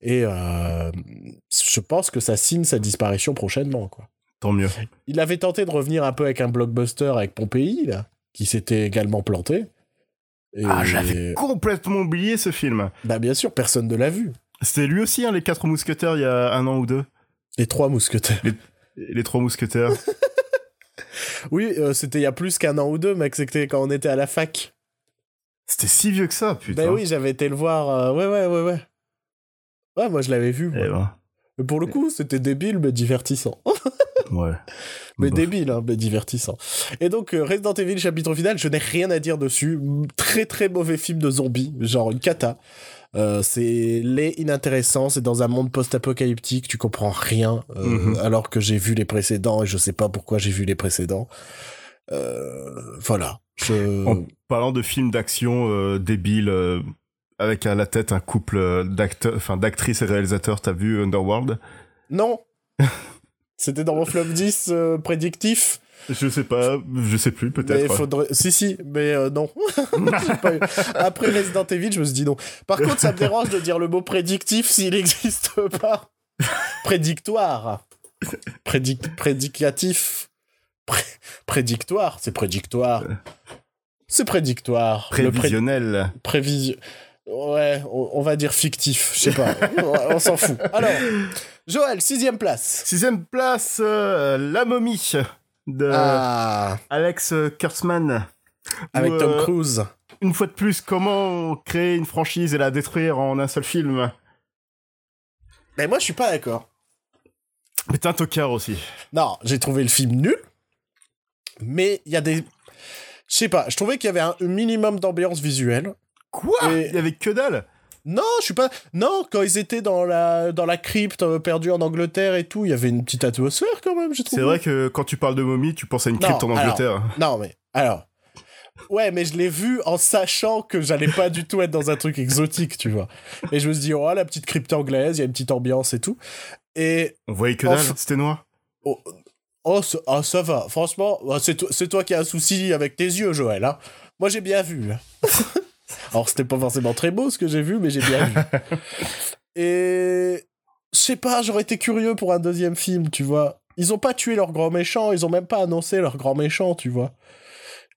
Et euh, je pense que ça signe sa disparition prochainement, quoi. Tant mieux. Il avait tenté de revenir un peu avec un blockbuster avec Pompéi, là, qui s'était également planté. Ah, j'avais complètement oublié ce film. Bah bien sûr, personne ne l'a vu. C'était lui aussi, hein, les quatre mousquetaires, il y a un an ou deux. Les trois mousquetaires. Les, trois mousquetaires. oui, euh, c'était il y a plus qu'un an ou deux, mec. C'était quand on était à la fac. C'était si vieux que ça, putain. Ben oui, j'avais été le voir. Euh, ouais, ouais, ouais, ouais. Ouais, moi je l'avais vu. Eh ben. Mais pour le coup, c'était débile, mais divertissant. Ouais. Mais débile, hein, mais divertissant. Et donc, euh, Resident Evil, chapitre final, je n'ai rien à dire dessus. Très très mauvais film de zombies, genre une cata. Euh, c'est laid, inintéressant, c'est dans un monde post-apocalyptique, tu comprends rien, euh, mhm. alors que j'ai vu les précédents et je sais pas pourquoi j'ai vu les précédents. Euh, voilà. En parlant de films d'action débiles, avec à la tête un couple d'acteurs, enfin d'actrices et réalisateurs, t'as vu Underworld? Non. C'était dans mon flop 10 prédictif. Je sais pas, je sais plus, peut-être. Faudrait... Si, si, mais euh, non. Après Resident Evil, je me suis dit non. Par contre, ça me dérange de dire le mot prédictif s'il n'existe pas. Prédictoire. Prédic... Prédicatif. Prédictoire, c'est prédictoire. C'est prédictoire. Prévisionnel. Prévision. Ouais, on, va dire fictif, je sais pas. on, s'en fout. Alors, Joël, sixième place. Sixième place, euh, La momie de ah. Alex Kurtzman. Avec Tom euh, Cruise. Une fois de plus, comment créer une franchise et la détruire en un seul film? Mais moi, je suis pas d'accord. Mais t'es un tocard aussi. Non, j'ai trouvé le film nul. Mais il y a des. Je sais pas, je trouvais qu'il y avait un minimum d'ambiance visuelle. Quoi? Il y avait que dalle? Non, je suis pas. Non, quand ils étaient dans la dans la crypte euh, perdue en Angleterre et tout, il y avait une petite atmosphère quand même, je trouve. C'est vrai que quand tu parles de momie, tu penses à une crypte en Angleterre. non, mais alors. Ouais, mais je l'ai vu en sachant que j'allais pas du tout être dans un truc exotique, tu vois. Et je me suis dit, oh, la petite crypte anglaise, il y a une petite ambiance et tout. Et. On voyait que dalle, c'était noir. Oh, oh ah, ça va. Franchement, bah, c'est toi, toi qui as un souci avec tes yeux, Joël. Hein. Moi, j'ai bien vu. Alors, c'était pas forcément très beau ce que j'ai vu, mais j'ai bien vu. Et je sais pas, j'aurais été curieux pour un deuxième film, tu vois. Ils ont pas tué leur grand méchant, ils ont même pas annoncé leur grand méchant, tu vois.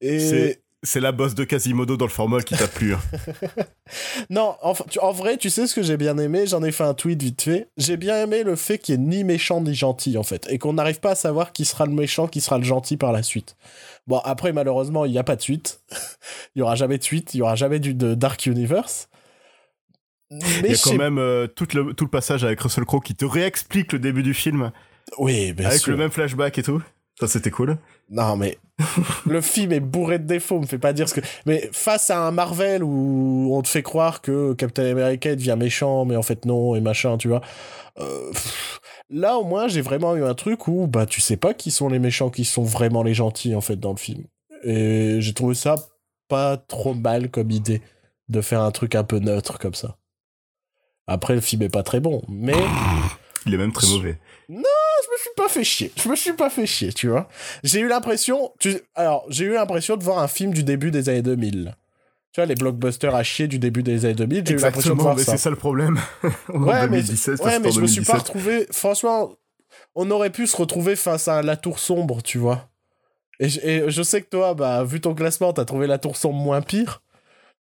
Et c'est la bosse de Quasimodo dans le formol qui t'a plu. Hein. non, en, en, vrai, tu sais ce que j'ai bien aimé? J'en ai fait un tweet vite fait. J'ai bien aimé le fait qu'il n'y ait ni méchant ni gentil, en fait. Et qu'on n'arrive pas à savoir qui sera le méchant, qui sera le gentil par la suite. Bon, après, malheureusement, il n'y a pas de suite. il n'y aura jamais de suite. Il n'y aura jamais du de Dark Universe. Mais il y a quand même euh, tout, le, tout le passage avec Russell Crowe qui te réexplique le début du film. Oui, bien Avec le même flashback et tout. Ça, c'était cool. Non, mais le film est bourré de défauts, me fait pas dire ce que. Mais face à un Marvel où on te fait croire que Captain America devient méchant, mais en fait non, et machin, tu vois. Euh, là, au moins, j'ai vraiment eu un truc où bah, tu sais pas qui sont les méchants, qui sont vraiment les gentils, en fait, dans le film. Et j'ai trouvé ça pas trop mal comme idée de faire un truc un peu neutre comme ça. Après, le film est pas très bon, mais. Il est même très mauvais. Non, je me suis pas fait chier. Je me suis pas fait chier, tu vois. J'ai eu l'impression, tu... alors j'ai eu l'impression de voir un film du début des années 2000. Tu vois, les blockbusters à chier du début des années 2000, j'ai eu l'impression de voir mais ça. c'est ça le problème. ouais, mais, ouais, mais je me suis pas retrouvé. Franchement, on aurait pu se retrouver face à la tour sombre, tu vois. Et je, sais que toi, bah, vu ton classement, t'as trouvé la tour sombre moins pire.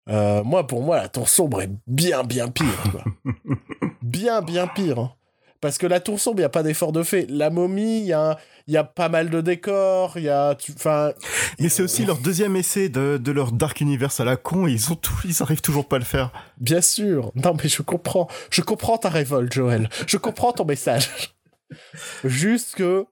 Euh, moi, pour moi, la tour sombre est bien, bien pire. Quoi. bien, bien pire. Hein. Parce que la tour sombre, il n'y a pas d'effort de fait. La momie, il y a, y a pas mal de décors, il y a... Enfin... Mais c'est aussi leur deuxième essai de, de, leur Dark Universe à la con, et ils, ont tout, ils arrivent toujours pas à le faire. Bien sûr. Non, mais je comprends. Je comprends ta révolte, Joël. Je comprends ton message. Juste que...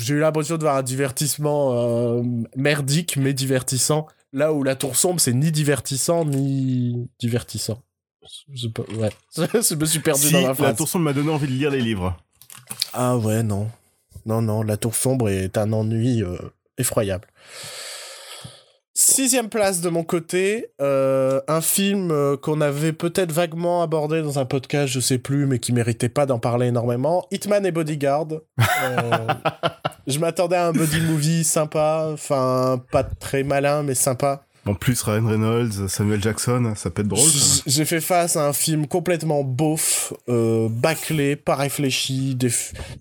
J'ai eu l'impression de voir un divertissement euh, merdique, mais divertissant. Là où la tour sombre, c'est ni divertissant, ni divertissant. Je, ouais. je me suis perdu dans ma phrase. La tour sombre m'a donné envie de lire les livres. Ah ouais, non. Non, non, la tour sombre est un ennui euh, effroyable. Sixième place de mon côté, euh, un film euh, qu'on avait peut-être vaguement abordé dans un podcast, je sais plus, mais qui méritait pas d'en parler énormément. Hitman et Bodyguard. Euh, je m'attendais à un body movie sympa, enfin pas très malin, mais sympa. En plus, Ryan Reynolds, Samuel Jackson, ça peut être drôle. J'ai fait face à un film complètement beauf, bâclé, pas réfléchi, des,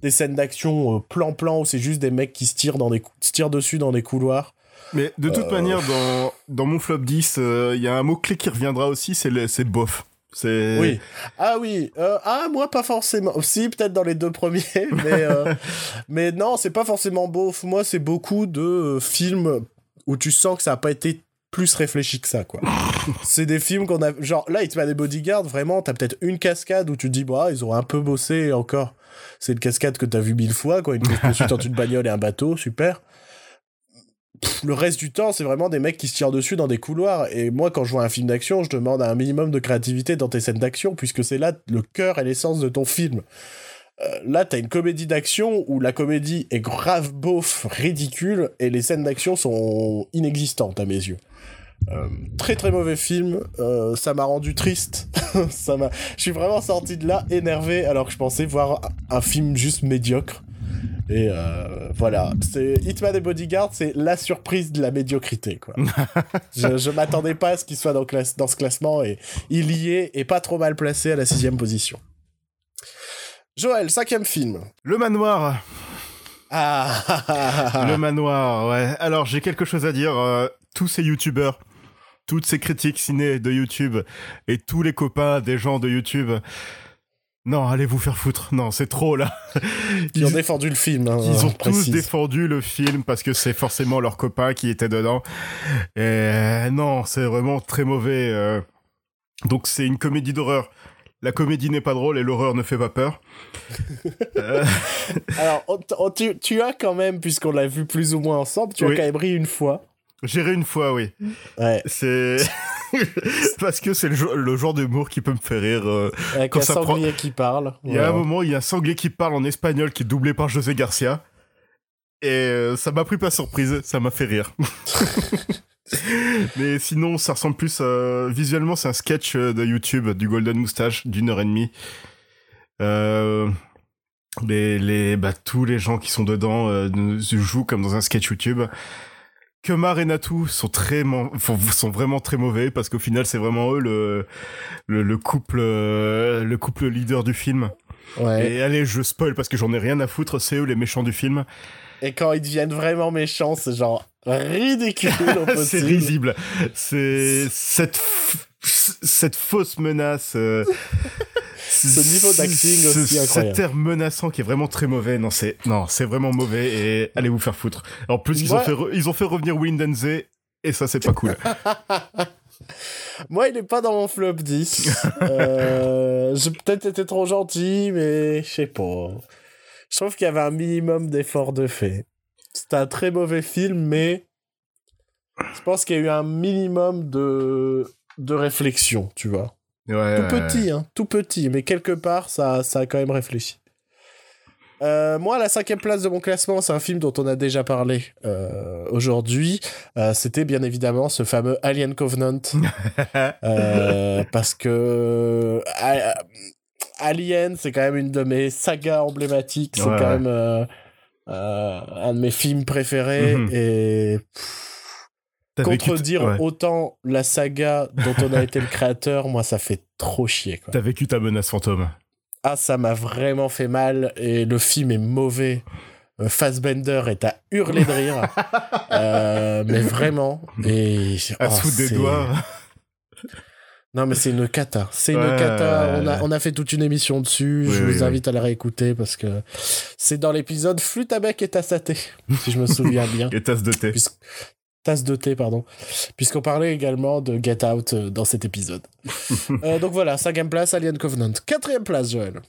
des scènes d'action plan-plan où c'est juste des mecs qui se tirent, dans des, se tirent dessus dans des couloirs. Mais de toute euh. manière, dans, dans mon flop 10, euh, il y a un mot-clé qui reviendra aussi, c'est bof. C'est... Oui. Ah oui. Euh, ah, moi, pas forcément. Si, peut-être dans les deux premiers, mais, mais non, c'est pas forcément bof. Moi, c'est beaucoup de films où tu sens que ça a pas été plus réfléchi que ça, quoi. c'est des films qu'on a. Genre, là, Hitman des Bodyguard, vraiment, t'as peut-être une cascade où tu te dis, bah, ils ont un peu bossé encore. C'est une cascade que t'as vu mille fois, quoi. Une poursuite entre une bagnole et un bateau, super le reste du temps, c'est vraiment des mecs qui se tirent dessus dans des couloirs. Et moi, quand je vois un film d'action, je demande un minimum de créativité dans tes scènes d'action, puisque c'est là le cœur et l'essence de ton film. Euh, là, t'as une comédie d'action où la comédie est grave beauf, ridicule, et les scènes d'action sont inexistantes à mes yeux. Euh, très très mauvais film, euh, ça m'a rendu triste. ça m'a, je suis vraiment sorti de là énervé alors que je pensais voir un film juste médiocre. Et euh, voilà, c'est Hitman et Bodyguard, c'est la surprise de la médiocrité. Quoi. je, je m'attendais pas à ce qu'il soit dans, dans ce classement et il y est et pas trop mal placé à la sixième position. Joël, cinquième film. Le manoir. Ah. Le manoir, ouais. Alors j'ai quelque chose à dire. Euh, tous ces youtubeurs, toutes ces critiques ciné de YouTube et tous les copains des gens de YouTube non, allez vous faire foutre. Non, c'est trop là. Ils, ont défendu le film. Hein, ils ont tous défendu le film parce que c'est forcément leur copain qui était dedans. Et euh, non, c'est vraiment très mauvais. Euh. Donc c'est une comédie d'horreur. La comédie n'est pas drôle et l'horreur ne fait pas peur. Euh. Alors, tu, as quand même, puisqu'on l'a vu plus ou moins ensemble, tu as quand même ri une fois. J'irai une fois, oui. Ouais. C'est parce que c'est le, le, genre d'humour qui peut me faire rire. Euh, Avec un sanglier qui parle. Il y a un moment, il y a un sanglier qui parle en espagnol qui est doublé par José Garcia. Et euh, ça m'a pris pas surprise, ça m'a fait rire. Mais sinon, ça ressemble plus à... Visuellement, c'est un sketch euh, de YouTube du Golden Moustache d'une heure et demie. Euh... Les, les, bah, tous les gens qui sont dedans euh, jouent comme dans un sketch YouTube. Kemar et Natu sont très sont vraiment très mauvais parce qu'au final c'est vraiment eux le le, couple euh, le couple leader du film. Ouais. Et allez, je spoil parce que j'en ai rien à foutre, c'est eux les méchants du film. Et quand ils deviennent vraiment méchants, c'est genre ridicule c'est risible. C'est cette cette fausse menace euh, ce niveau d'acting aussi incroyable. Cet air menaçant qui est vraiment très mauvais. Non, c'est non, c'est vraiment mauvais et allez vous faire foutre. En plus, ils ont fait ils ont fait revenir Windense et ça c'est pas cool. Moi, il est pas dans mon flop 10. euh, J'ai peut-être été trop gentil, mais je sais pas. Je trouve qu'il y avait un minimum d'effort de fait. C'était un très mauvais film, mais je pense qu'il y a eu un minimum de, de réflexion, tu vois tout petit, hein, tout petit, mais quelque part, ça, ça a quand même réfléchi. Euh, moi, la cinquième place de mon classement, c'est un film dont on a déjà parlé euh, aujourd'hui. Euh, c'était bien évidemment ce fameux Alien Covenant. parce que Alien, c'est quand même une de mes sagas emblématiques. C'est quand même un de mes films préférés. Mhm. Et contredire autant la saga dont on a été le créateur, moi, ça fait trop chier. T'as vécu ta menace fantôme. Ah, ça m'a vraiment fait mal et le film est mauvais. Euh, Fassbender est à hurler de rire. Euh, mais vraiment. Et, à oh, des doigts. Non, mais c'est une cata. C'est une cata. On a, on a fait toute une émission dessus. je vous invite à la réécouter parce que c'est dans l'épisode Flûte à bec et tasse à thé, si je me souviens bien. et tasse de thé tasse de thé, pardon, puisqu'on parlait également de Get Out euh, dans cet épisode. Euh, donc voilà, cinquième place, Alien Covenant. Quatrième place, Joël.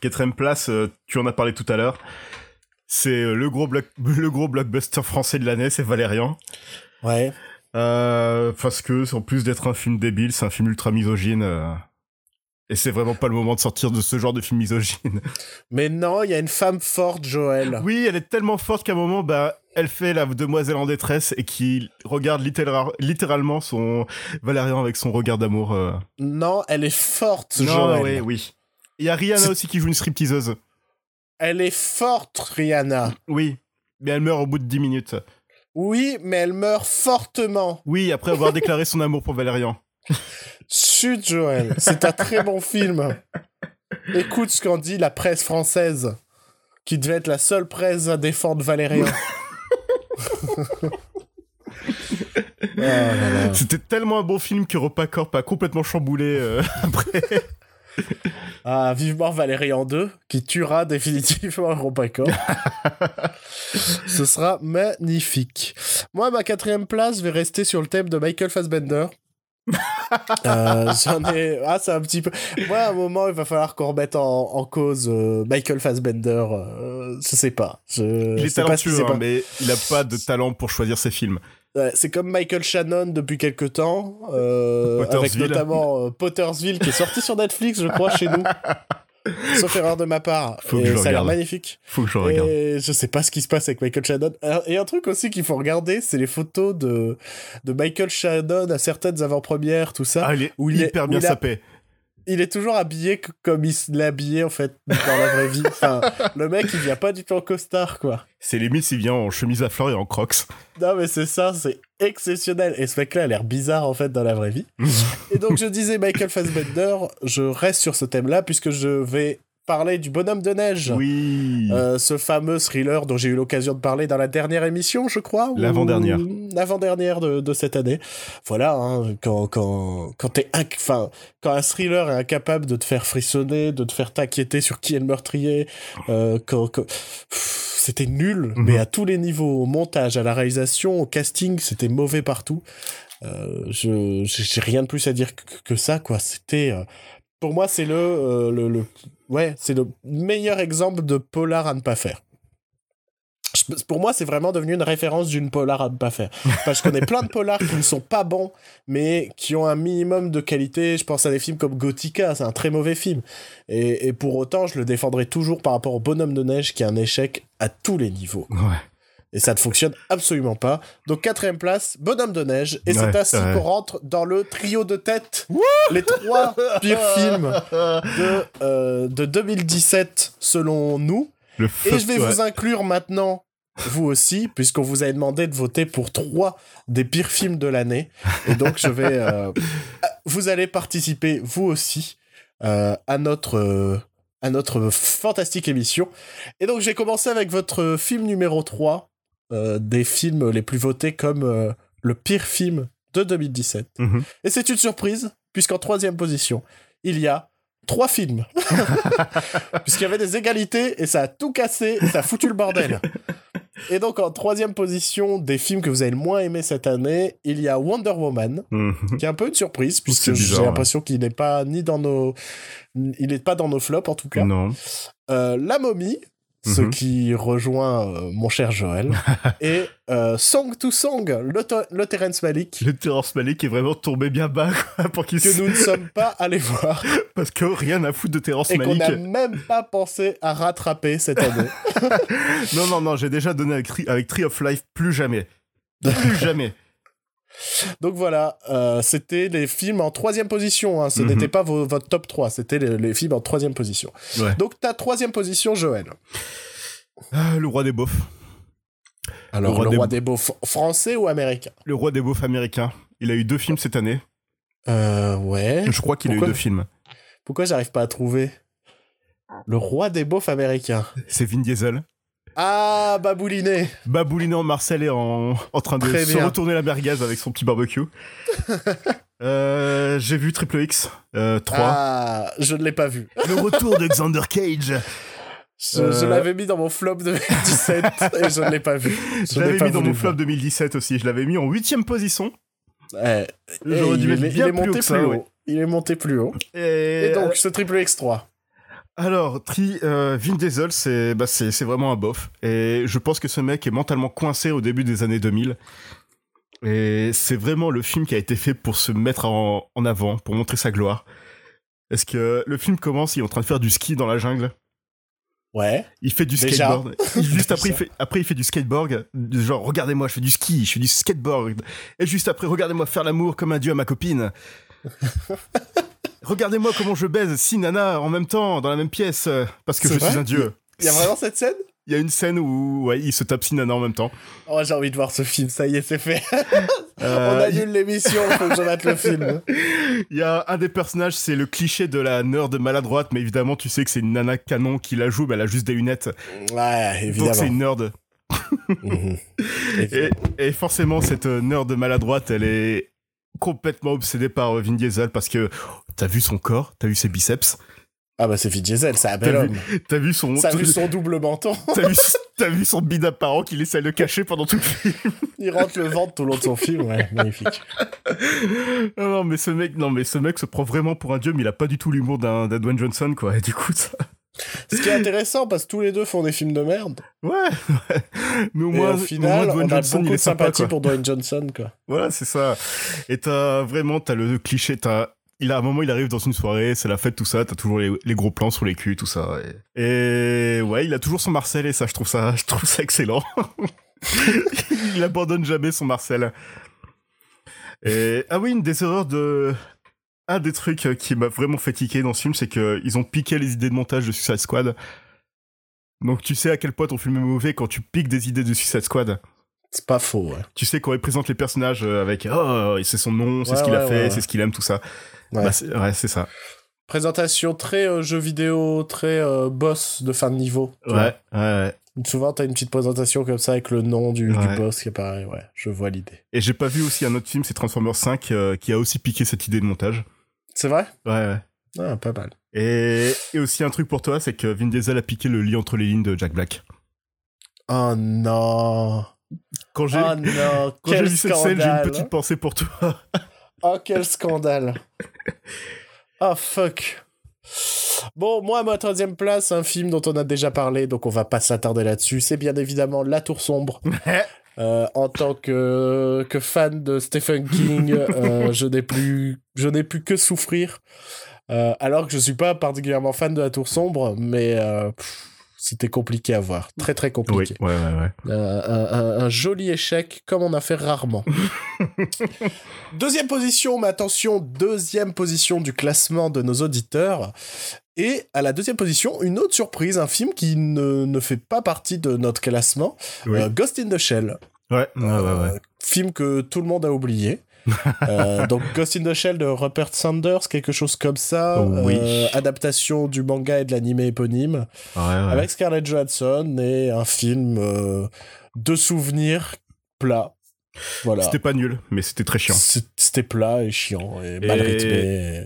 Quatrième place, euh, tu en as parlé tout à l'heure. C'est le gros, le gros blockbuster français de l'année, c'est Valérian. Ouais. parce que, en plus d'être un film débile, c'est un film ultra misogyne. Et c'est vraiment pas le moment de sortir de ce genre de film misogyne. Mais non, il y a une femme forte, Joël. Oui, elle est tellement forte qu'à un moment, bah, elle fait la demoiselle en détresse et qui regarde littéralement son Valérian avec son regard d'amour. Euh. Non, elle est forte, non, oui, oui. Il y a Rihanna aussi qui joue une stripteaseuse. Elle est forte, Rihanna. Oui, mais elle meurt au bout de 10 minutes. Oui, mais elle meurt fortement. Oui, après avoir déclaré son amour pour Valérian. Chut, Joël, c'est un très bon film. Écoute ce qu'en dit la presse française, qui devait être la seule presse à défendre Valérian. Ah C'était tellement un bon film que Repas Corp a complètement chamboulé euh, après. Ah, vivement Valérian 2, qui tuera définitivement Corp. Ce sera magnifique. Moi, ma quatrième place, je vais rester sur le thème de Michael Fassbender. euh, j'en ai ah c'est un petit peu moi à un moment il va falloir qu'on remette en, cause euh, Michael Fassbender euh, je sais pas je, il est talentueux hein, mais il a pas de talent pour choisir ses films. C'est comme Michael Shannon depuis quelques temps avec notamment Pottersville qui est sorti sur Netflix je crois chez nous Sauf erreur de ma part. Faut et ça a l'air magnifique. Faut que je regarde. Et je sais pas ce qui se passe avec Michael Shannon. Et un truc aussi qu'il faut regarder, c'est les photos de, de Michael Shannon à certaines avant-premières, tout ça. Ah, il est où il hyper bien sapé il est toujours habillé comme il l'est habillé en fait dans la vraie vie. Enfin, le mec il vient pas du tout en costard quoi. C'est limite s'il vient en chemise à fleurs et en crocs. Non mais c'est ça, c'est exceptionnel. Et ce mec-là a l'air bizarre en fait dans la vraie vie. et donc je disais Michael Fassbender, je reste sur ce thème-là puisque je vais parler du bonhomme de neige. Oui. Euh, ce fameux thriller dont j'ai eu l'occasion de parler dans la dernière émission, je crois. L'avant-dernière. L'avant-dernière de, cette année. Voilà, hein, quand, quand, quand t'es enfin, quand un thriller est incapable de te faire frissonner, de te faire t'inquiéter sur qui est le meurtrier, euh, quand, c'était nul, mhm. mais à tous les niveaux, au montage, à la réalisation, au casting, c'était mauvais partout. Euh, je j'ai rien de plus à dire que, ça quoi c'était euh, pour moi c'est le, le, ouais, c'est le meilleur exemple de polar à ne pas faire. pour moi, c'est vraiment devenu une référence d'une polar à ne pas faire. Parce qu'on est plein de polars qui ne sont pas bons, mais qui ont un minimum de qualité. Je pense à des films comme Gothica, c'est un très mauvais film. Et, et, pour autant, je le défendrai toujours par rapport au Bonhomme de Neige, qui est un échec à tous les niveaux. Ouais. Et ça ne fonctionne absolument pas. Donc quatrième place, Bonhomme de neige. Et c'est ainsi qu'on rentre dans le trio de tête. les trois pires films de, euh, de 2017 selon nous. et je vais vous inclure maintenant, vous aussi, puisqu'on vous avait demandé de voter pour trois des pires films de l'année. Et donc je vais... Euh, vous allez participer, vous aussi, euh, à notre... à notre fantastique émission. Et donc j'ai commencé avec votre film numéro 3, euh, des films les plus votés comme euh, le pire film de 2017. Mhm. Et c'est une surprise, puisqu'en troisième position, il y a trois films. Puisqu'il y avait des égalités et ça a tout cassé et ça a foutu le bordel. Et donc en troisième position des films que vous avez le moins aimé cette année, il y a Wonder Woman, mhm. qui est un peu une surprise puisque j'ai l'impression qu'il n'est pas ni dans nos, il n'est pas dans nos flops en tout cas. Non. Euh, La momie, ce mhm. qui rejoint euh, mon cher Joël, et euh, Song to Song, le, Terence Malik. Le Terence Malik est vraiment tombé bien bas pour qu'il Que nous ne sommes pas allés voir. Parce que rien à foutre de Terence Malik. Et qu'on n'a même pas pensé à rattraper cette année. non, non, non, j'ai déjà donné avec, avec Tree of Life, plus jamais. Plus jamais. Donc voilà, euh, c'était les films en troisième position. Hein. Ce mhm. n'était pas votre top 3, c'était les, films en troisième position. Donc ta troisième position, Joël. Ah, le roi des beaufs. Alors, le roi, des... beaufs français ou américain? Le roi des beaufs américain. Il a eu deux films cette année. Euh, ouais. Je crois qu'il a eu deux films. Pourquoi j'arrive pas à trouver? Le roi des beaufs américain. C'est Vin Diesel. Ah, Babouliné Babouliné en Marseille en, en train de se retourner la merguez avec son petit barbecue. Euh, j'ai vu Triple X 3. Euh, ah, je ne l'ai pas vu. Le retour de Xander Cage. Je, euh, l'avais mis dans mon flop 2017 et je ne l'ai pas vu. Je, l'avais mis dans mon flop 2017 aussi. Je l'avais mis en huitième position. Eh, J'aurais dû il, est monté plus haut. Il est monté plus haut. Et, donc, ce Triple X3. Alors, Tri, euh, Vin Diesel, c'est bah, c'est vraiment un bof. Et je pense que ce mec est mentalement coincé au début des années 2000. Et c'est vraiment le film qui a été fait pour se mettre en, en avant, pour montrer sa gloire. Est-ce que le film commence, il est en train de faire du ski dans la jungle? Ouais. Il fait du skateboard. juste après il, fait, après, il fait du skateboard. Genre, regardez-moi, je fais du ski, je fais du skateboard. Et juste après, regardez-moi faire l'amour comme un dieu à ma copine. regardez-moi comment je baise six nanas en même temps, dans la même pièce, parce que je suis un dieu. Il y a vraiment cette scène? Il y a une scène où ouais, il se tape Sinana en même temps. Oh, j'ai envie de voir ce film, ça y est, c'est fait. Euh, On annule l'émission, faut que je le film. Il y a un des personnages, c'est le cliché de la nerd maladroite, mais évidemment, tu sais que c'est une nana canon qui la joue, mais elle a juste des lunettes. Ouais, évidemment. Donc c'est une nerd. Mhm. et, et, forcément, cette nerd maladroite, elle est complètement obsédée par Vin Diesel parce que t'as vu son corps, t'as vu ses biceps? Ah bah c'est Vin Diesel, c'est un bel homme. T'as vu son... T'as vu son double menton T'as vu, as vu son bide apparent qu'il essaie de cacher pendant tout le film? Il rentre le ventre tout le long de son film, ouais, magnifique. non, non, mais ce mec, non, mais ce mec se prend vraiment pour un dieu, mais il a pas du tout l'humour d'un Dwayne Johnson, quoi, et du coup, ça... Ce qui est intéressant, parce que tous les deux font des films de merde. Ouais, ouais. Mais au moins, au final, Dwayne on a Johnson, beaucoup de sympathie pour Dwayne Johnson, quoi. Voilà, c'est ça. Et t'as vraiment, t'as le cliché, t'as il a un moment, il arrive dans une soirée, c'est la fête, tout ça, t'as toujours les, gros plans sur les culs, tout ça. Et... ouais, il a toujours son Marcel et ça, je trouve ça, je trouve ça excellent. il abandonne jamais son Marcel. Et ah oui, une des erreurs de un des trucs qui m'a vraiment fait tiquer dans ce film, c'est qu'ils ont piqué les idées de montage de Suicide Squad. Donc tu sais à quel point ton film est mauvais quand tu piques des idées de Suicide Squad. C'est pas faux, ouais. Tu sais qu'on représente les personnages avec oh, c'est son nom, c'est ce qu'il a fait, c'est ce qu'il aime, tout ça. Bah, ouais, c'est ça. Présentation très euh, jeu vidéo, très euh, boss de fin de niveau. Ouais, ouais, ouais. Souvent, t'as une petite présentation comme ça avec le nom du, boss qui apparaît. Ouais, je vois l'idée. Et j'ai pas vu aussi un autre film, c'est Transformers 5, euh, qui a aussi piqué cette idée de montage. C'est vrai? Ouais, ouais. Ah, pas mal. Et, et aussi un truc pour toi, c'est que Vin Diesel a piqué le lit entre les lignes de Jack Black. Oh non Quand j'ai oh vu cette scène, j'ai une petite pensée pour toi. Oh, quel scandale. Oh, fuck. Bon, moi, ma troisième place, un film dont on a déjà parlé, donc on va pas s'attarder là-dessus. C'est bien évidemment La Tour Sombre. Euh, en tant que, que fan de Stephen King, euh, je n'ai plus, je n'ai plus que souffrir. Euh, alors que je suis pas particulièrement fan de La Tour Sombre, mais c'était compliqué à voir. Très, très compliqué. Oui, ouais, ouais, ouais. Euh, un, joli échec, comme on a fait rarement. deuxième position, mais attention, deuxième position du classement de nos auditeurs. Et à la deuxième position, une autre surprise, un film qui ne, ne fait pas partie de notre classement, euh, Ghost in the Shell. Ouais, ouais, ouais, euh, film que tout le monde a oublié. Euh, donc Ghost in the Shell de Rupert Sanders, quelque chose comme ça. Oui. Euh, adaptation du manga et de l'anime éponyme. Avec Scarlett Johansson et un film euh, de souvenirs plat. Voilà. C'était pas nul, mais c'était très chiant. C'était plat et chiant et, mal rythmé.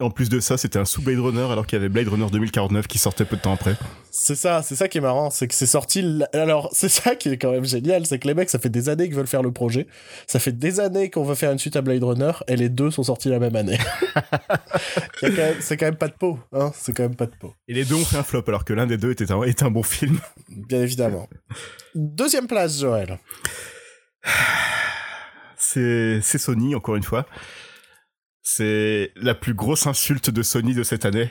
En plus de ça, c'était un sous Blade Runner alors qu'il y avait Blade Runner 2049 qui sortait peu de temps après. C'est ça, c'est ça qui est marrant, c'est que c'est sorti. Alors, c'est ça qui est quand même génial, c'est que les mecs, ça fait des années qu'ils veulent faire le projet. Ça fait des années qu'on veut faire une suite à Blade Runner et les deux sont sortis la même année. c'est quand même pas de peau, hein, c'est quand même pas de peau. Et les deux ont fait un flop alors que l'un des deux était un, était un bon film. Bien évidemment. Deuxième place, Joël. C'est Sony, encore une fois. C'est la plus grosse insulte de Sony de cette année.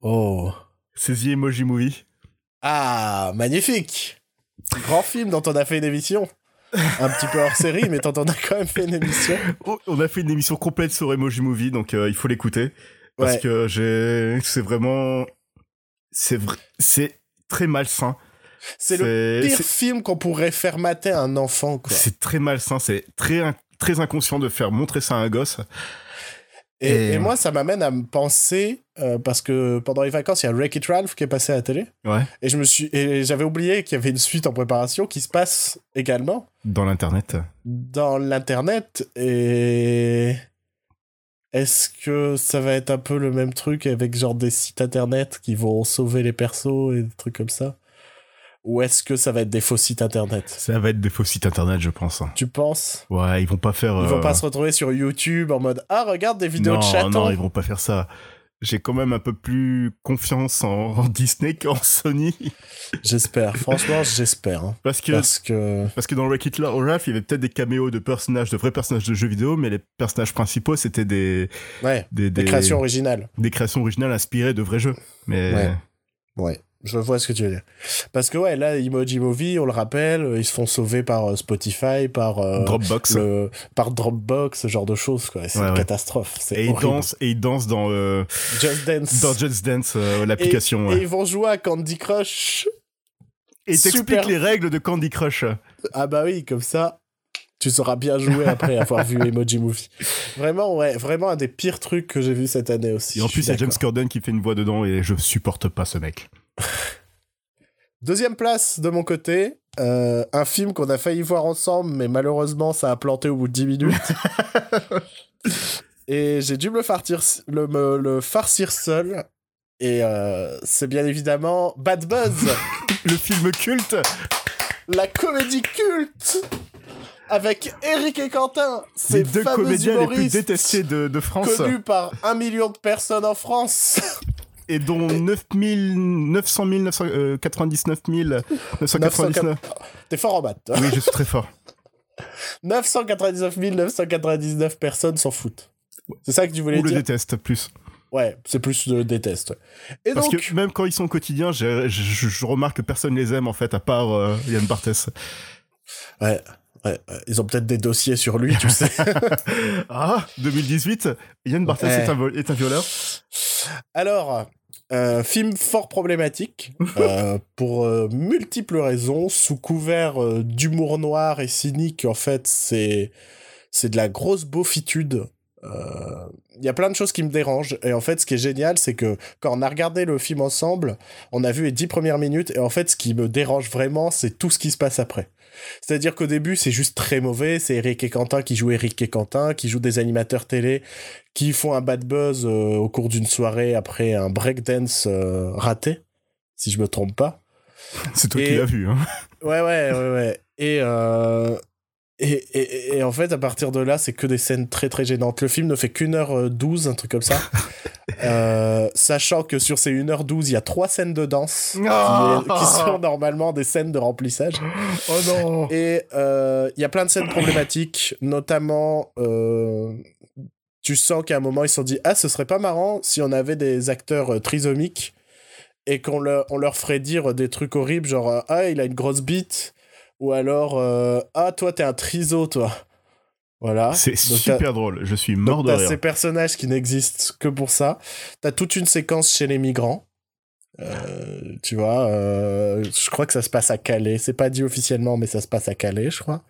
Oh. C'est The Emoji Movie. Ah, magnifique Grand film dont on a fait une émission. Un petit peu hors série, mais dont on a quand même fait une émission. On a fait une émission complète sur Emoji Movie, donc euh, il faut l'écouter. Parce que j'ai... C'est vraiment... C'est vrai... C'est très malsain. C'est le pire film qu'on pourrait faire mater à un enfant, quoi. C'est très malsain, c'est très très inconscient de faire montrer ça à un gosse. Et, moi, ça m'amène à me penser, euh, parce que pendant les vacances, il y a Wreck-It Ralph qui est passé à la télé. Ouais. Et je me suis, et j'avais oublié qu'il y avait une suite en préparation qui se passe également. Dans l'internet. Dans l'internet. Et est-ce que ça va être un peu le même truc avec genre des sites internet qui vont sauver les persos et des trucs comme ça? Ou est-ce que ça va être des faux sites internet? Ça va être des faux sites internet, je pense. Tu penses? Ouais, ils vont pas faire. Ils vont pas euh, se retrouver sur YouTube en mode Ah, regarde des vidéos de chatons. Non, ils vont pas faire ça. J'ai quand même un peu plus confiance en, Disney qu'en Sony. J'espère, franchement, j'espère. Hein. Parce que parce que parce que dans Wreck-It Ralph, il y avait peut-être des caméos de personnages, de vrais personnages de jeux vidéo, mais les personnages principaux c'était des, ouais, des, des créations originales, des créations originales inspirées de vrais jeux. Mais ouais, ouais. Je vois ce que tu veux dire. Parce que ouais, là, Emoji Movie, on le rappelle, ils se font sauver par euh, Spotify, par euh, Dropbox, par Dropbox, ce genre de choses. Quoi. C'est une catastrophe. Et ils dansent et ils dansent dans euh, Just Dance, dans Just Dance, l'application. Et, ils vont jouer à Candy Crush. Et t'expliques les règles de Candy Crush. Ah bah oui, comme ça, tu sauras bien jouer après avoir vu Emoji Movie. Vraiment, ouais, vraiment un des pires trucs que j'ai vu cette année aussi. Et en plus, il y a James Corden qui fait une voix dedans et je supporte pas ce mec. Deuxième place de mon côté, euh, un film qu'on a failli voir ensemble, mais malheureusement ça a planté au bout de 10 minutes. et j'ai dû me le, farcir, le, le farcir seul. Et euh, c'est bien évidemment Bad Buzz. le film culte. La comédie culte avec Eric et Quentin, ces deux comédiens les plus détestés de, de France. Connus par un million de personnes en France et dont 9 900 000, 999 999. T'es fort en maths. Oui, je suis très fort. 999 999 personnes s'en foutent. C'est ça que tu voulais dire Ou le déteste plus. Ouais, c'est plus le déteste. Et Parce que même quand ils sont au quotidien, je, remarque que personne les aime en fait, à part euh, Yann Barthès. Ouais. Ouais, ils ont peut-être des dossiers sur lui, tu sais. ah, 2018, Yann Barthès est, un, est un violeur. Alors, un film fort problématique euh, pour euh, multiples raisons, sous couvert euh, d'humour noir et cynique. En fait, c'est c'est de la grosse beaufitude. Il y a plein de choses qui me dérangent. Et en fait, ce qui est génial, c'est que quand on a regardé le film ensemble, on a vu les dix premières minutes. Et en fait, ce qui me dérange vraiment, c'est tout ce qui se passe après. C'est-à-dire qu'au début, c'est juste très mauvais. C'est Eric et Quentin qui jouent Eric et Quentin, qui jouent des animateurs télé, qui font un bad buzz euh, au cours d'une soirée après un breakdance euh, raté, si je me trompe pas. C'est toi qui l'as vu, hein. Ouais, ouais, ouais, ouais. Et, euh, et, et, en fait, à partir de là, c'est que des scènes très très gênantes. Le film ne fait qu'une heure douze, un truc comme ça. Euh, sachant que sur ces 1h12, il y a trois scènes de danse qui, oh sont normalement des scènes de remplissage. Oh non Et euh, il y a plein de scènes problématiques, notamment euh, tu sens qu'à un moment ils se sont dit ah ce serait pas marrant si on avait des acteurs trisomiques et qu'on leur, on leur ferait dire des trucs horribles genre ah il a une grosse bite ou alors ah toi t'es un triso toi voilà. C'est super drôle. Je suis mort de rire. ces personnages qui n'existent que pour ça. T'as toute une séquence chez les migrants. Euh, tu vois, euh, je crois que ça se passe à Calais. C'est pas dit officiellement, mais ça se passe à Calais, je crois.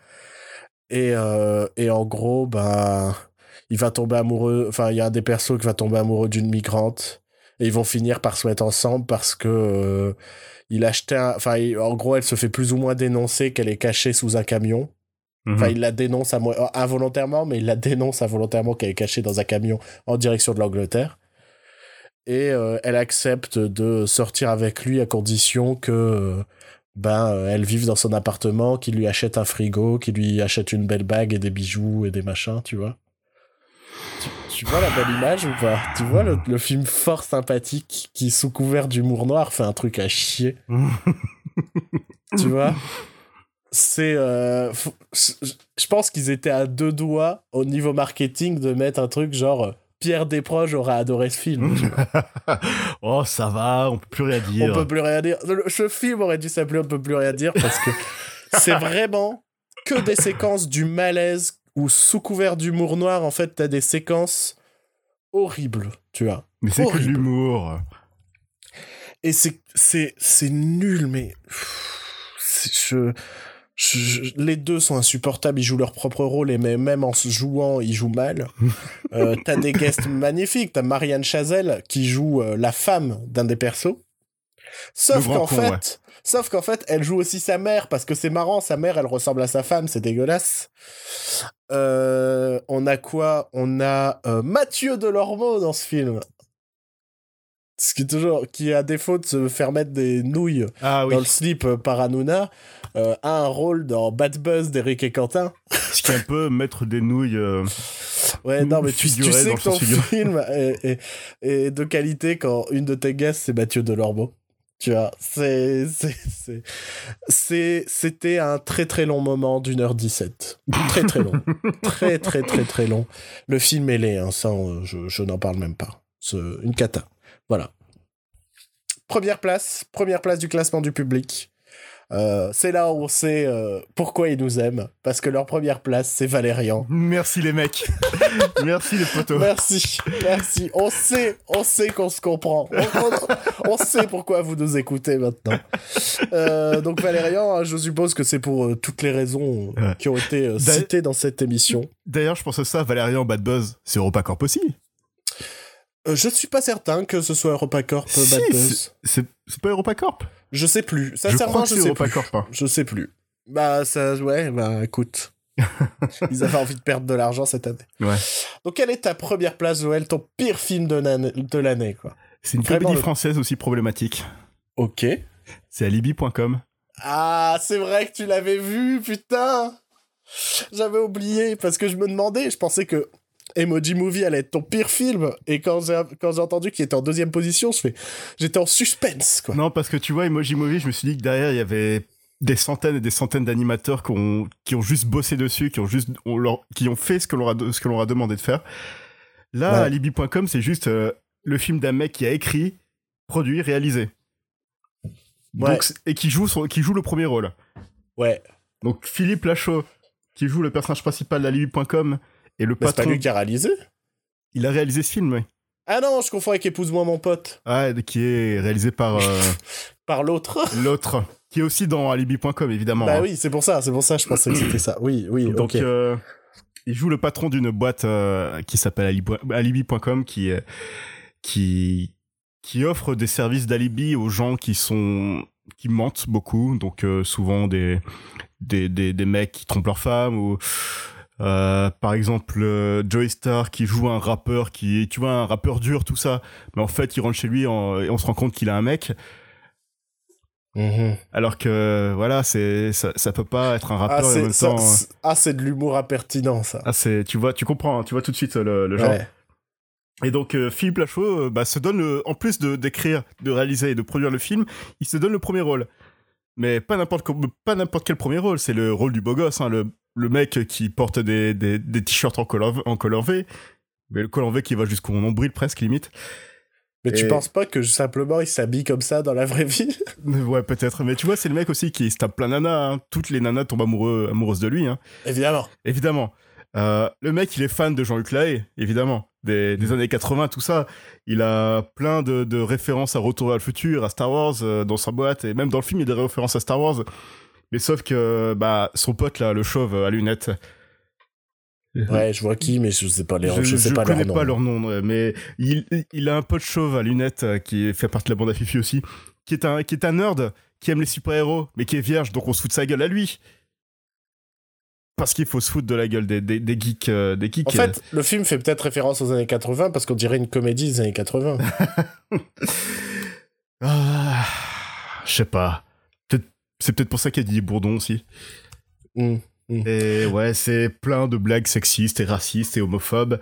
Et, euh, et en gros, ben, il va tomber amoureux. Enfin, il y a un des persos qui va tomber amoureux d'une migrante. Et ils vont finir par se mettre ensemble parce que il achetait un... Enfin, en gros, elle se fait plus ou moins dénoncer qu'elle est cachée sous un camion. Enfin, mhm. il la dénonce à moi, involontairement, mais il la dénonce involontairement qu'elle est cachée dans un camion en direction de l'Angleterre. Et euh, elle accepte de sortir avec lui à condition que euh, ben euh, elle vive dans son appartement, qu'il lui achète un frigo, qu'il lui achète une belle bague et des bijoux et des machins, tu vois. Tu, vois la belle image ou pas? Tu vois le, le, film fort sympathique qui, sous couvert d'humour noir, fait un truc à chier. tu vois? C'est euh, je pense qu'ils étaient à deux doigts au niveau marketing de mettre un truc genre euh, Pierre Desproges aurait adoré ce film. oh, ça va, on peut plus rien dire. On peut plus rien dire. Ce film aurait dû s'appeler On peut plus rien dire parce que c'est vraiment que des séquences du malaise ou sous couvert d'humour noir, en fait, t'as des séquences horribles, tu vois. Mais c'est que l'humour. Et c'est, c'est, c'est nul, mais. Je les deux sont insupportables, ils jouent leur propre rôle et même en se jouant, ils jouent mal. euh, t'as des guests magnifiques, t'as Marianne Chazelle qui joue euh, la femme d'un des persos. Sauf qu'en fait, sauf qu'en fait, elle joue aussi sa mère parce que c'est marrant, sa mère, elle ressemble à sa femme, c'est dégueulasse. Euh, on a quoi? On a euh, Mathieu Delormeau dans ce film. Ce qui est toujours, qui à défaut de se faire mettre des nouilles ah dans le slip par Hanouna, euh, a un rôle dans Bad Buzz d'Eric et Quentin. Ce qui est un peu mettre des nouilles. Euh, ouais, non, mais tu, sais que ton film est, de qualité quand une de tes guests c'est Mathieu Delormeau. Tu vois, c'est, c'était un très très long moment d'une heure 17. Très très long. très très très très long. Le film est laid, hein, ça, je, je n'en parle même pas. C'est une cata. Voilà. première place, première place du classement du public. Euh, c'est là où on sait euh, pourquoi ils nous aiment. Parce que leur première place, c'est Valérian. Merci les mecs. merci les potos. Merci. Merci. On sait, on sait qu'on se comprend. On, sait pourquoi vous nous écoutez maintenant. Euh, donc Valérian, je suppose que c'est pour toutes les raisons qui ont été citées dans cette émission. D'ailleurs, je pense que ça, Valérian Bad Buzz, c'est EuropaCorp aussi. je suis pas certain que ce soit EuropaCorp Bad Buzz. C'est pas EuropaCorp? Je sais plus. Sincèrement, je, je sais plus. Hein. Je sais plus. Bah, ça, ouais, bah, écoute. Ils avaient envie de perdre de l'argent cette année. Ouais. Donc, quelle est ta première place, Joël, ton pire film de l'année, quoi C'est une comédie française aussi problématique. Ok. C'est alibi.com. Ah, c'est vrai que tu l'avais vu, putain J'avais oublié, parce que je me demandais, je pensais que Emoji Movie allait être ton pire film. Et quand j'ai, quand j'ai entendu qu'il était en deuxième position, je fais, j'étais en suspense, quoi. Non, parce que tu vois, Emoji Movie, je me suis dit que derrière, il y avait des centaines et des centaines d'animateurs qui ont, qui ont juste bossé dessus, qui ont juste, qui ont fait ce que l'on a, ce que l'on a demandé de faire. Là, Alibi.com, c'est juste euh, le film d'un mec qui a écrit, produit, réalisé. Donc, et qui joue, qui joue le premier rôle. Ouais. Donc, Philippe Lachaud, qui joue le personnage principal d'Alibi.com, et le patron. C'est pas lui qui a réalisé Il a réalisé ce film, oui. Ah non, je confonds avec Épouse-moi mon pote. Ah, qui est réalisé par. Euh, par l'autre. l'autre. Qui est aussi dans alibi.com, évidemment. Bah hein. oui, c'est pour ça, c'est pour ça, je pensais que c'était ça. Oui, oui, Donc, euh, il joue le patron d'une boîte euh, qui s'appelle alibi.com, qui, qui, qui offre des services d'alibi aux gens qui sont qui mentent beaucoup, donc souvent des, des, des, des mecs qui trompent leur femme ou euh, par exemple, euh, Joey Star qui joue un rappeur qui est, tu vois, un rappeur dur, tout ça. Mais en fait, il rentre chez lui et on se rend compte qu'il a un mec. Mhm. Alors que, voilà, c'est, ça, ça peut pas être un rappeur ah, en même temps. Ah, c'est de l'humour impertinent, ça. Ah, c'est, tu vois, tu comprends, hein, tu vois tout de suite le, le genre. Et donc euh, Philippe Lachaud bah, se donne, en plus de d'écrire, de réaliser et de produire le film, il se donne le premier rôle. Mais pas n'importe pas n'importe quel premier rôle, c'est le rôle du beau gosse, hein, le le mec qui porte des, des, des t-shirts en color, en color V, mais le color V qui va jusqu'au nombril presque limite. Mais tu penses pas que simplement il s'habille comme ça dans la vraie vie? Ouais, peut-être. Mais tu vois, c'est le mec aussi qui se tape plein nanas. Hein. Toutes les nanas tombent amoureux, amoureuses de lui. Hein. Évidemment. Évidemment. Euh, le mec, il est fan de Jean-Luc Lahaye, évidemment. Des, des, années 80, tout ça. Il a plein de, de références à Retour vers le futur, à Star Wars euh, dans sa boîte. Et même dans le film, il y a des références à Star Wars. Mais sauf que bah son pote là, le chauve à lunettes. Ouais, je vois qui, mais je sais pas les je, je sais pas connais leur pas leur nom, mais il, il a un pote chauve à lunettes euh, qui fait partie de la bande à Fifi aussi, qui est un qui est un nerd qui aime les super-héros, mais qui est vierge, donc on se fout de sa gueule à lui. Parce qu'il faut se foutre de la gueule des, des, des geeks, euh, des geeks. En fait, le film fait peut-être référence aux années 80 parce qu'on dirait une comédie des années 80. ah, je sais pas. C'est peut-être pour ça qu'il y a Didier Bourdon aussi. Mmh, mmh. Et ouais, c'est plein de blagues sexistes et racistes et homophobes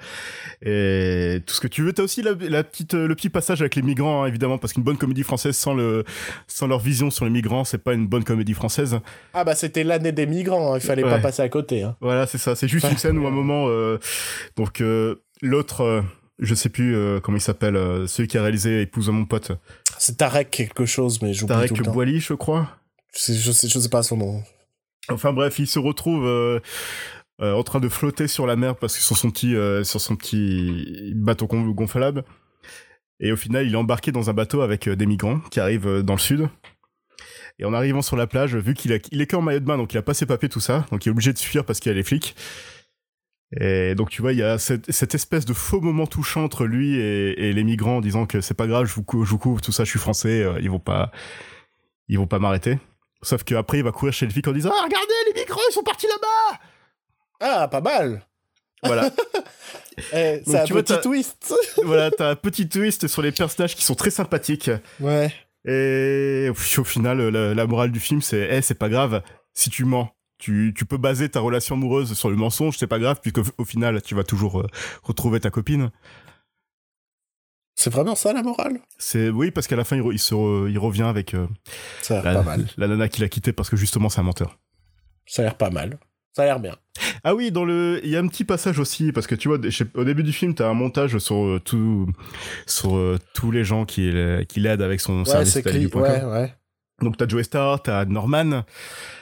et tout ce que tu veux. T'as aussi la, petite, le petit passage avec les migrants, hein, évidemment, parce qu'une bonne comédie française sans le, sans leur vision sur les migrants, c'est pas une bonne comédie française. Ah bah c'était l'année des migrants, hein, il fallait pas passer à côté. Hein. Voilà, c'est ça. C'est juste une scène où à un moment, euh, donc euh, l'autre, euh, je sais plus comment il s'appelle, celui qui a réalisé Épouse mon pote. C'est Tarek quelque chose, mais j'oublie tout le temps. Boily, je crois. Je sais, je sais pas son nom. Enfin bref, il se retrouve euh, euh, en train de flotter sur la mer parce que sur son petit, euh, sur son petit bateau gonflable. Et au final, il est embarqué dans un bateau avec des migrants qui arrivent dans le sud. Et en arrivant sur la plage, vu qu'il il est qu'en maillot de bain, donc il a pas ses papiers, tout ça, donc il est obligé de fuir parce qu'il y a les flics. Et donc tu vois, il y a cette, cette, espèce de faux moment touchant entre lui et, les migrants en disant que c'est pas grave, je vous, je vous couvre, tout ça, je suis français, ils vont pas, ils vont pas m'arrêter. Sauf qu'après, il va courir chez le flic en disant Ah, regardez, les micros, ils sont partis là-bas Ah, pas mal Voilà. eh, c'est un petit twist Voilà, t'as un petit twist sur les personnages qui sont très sympathiques. Ouais. Et au final, la, morale du film, c'est Eh, c'est pas grave, si tu mens. Tu, tu, peux baser ta relation amoureuse sur le mensonge, c'est pas grave, puisque au final, tu vas toujours euh, retrouver ta copine. C'est vraiment ça la morale? C'est oui parce qu'à la fin il, il, se il revient avec euh, ça a l'air pas mal. La nana qu'il a quitté parce que justement c'est un menteur. Ça a l'air pas mal. Ça a l'air bien. Ah oui, dans le, il y a un petit passage aussi parce que tu vois, au début du film, t'as un montage sur euh, tout, sur euh, tous les gens qui, qui l'aident avec son ouais, service ouais, ouais. Donc t'as Joe Star, t'as Norman.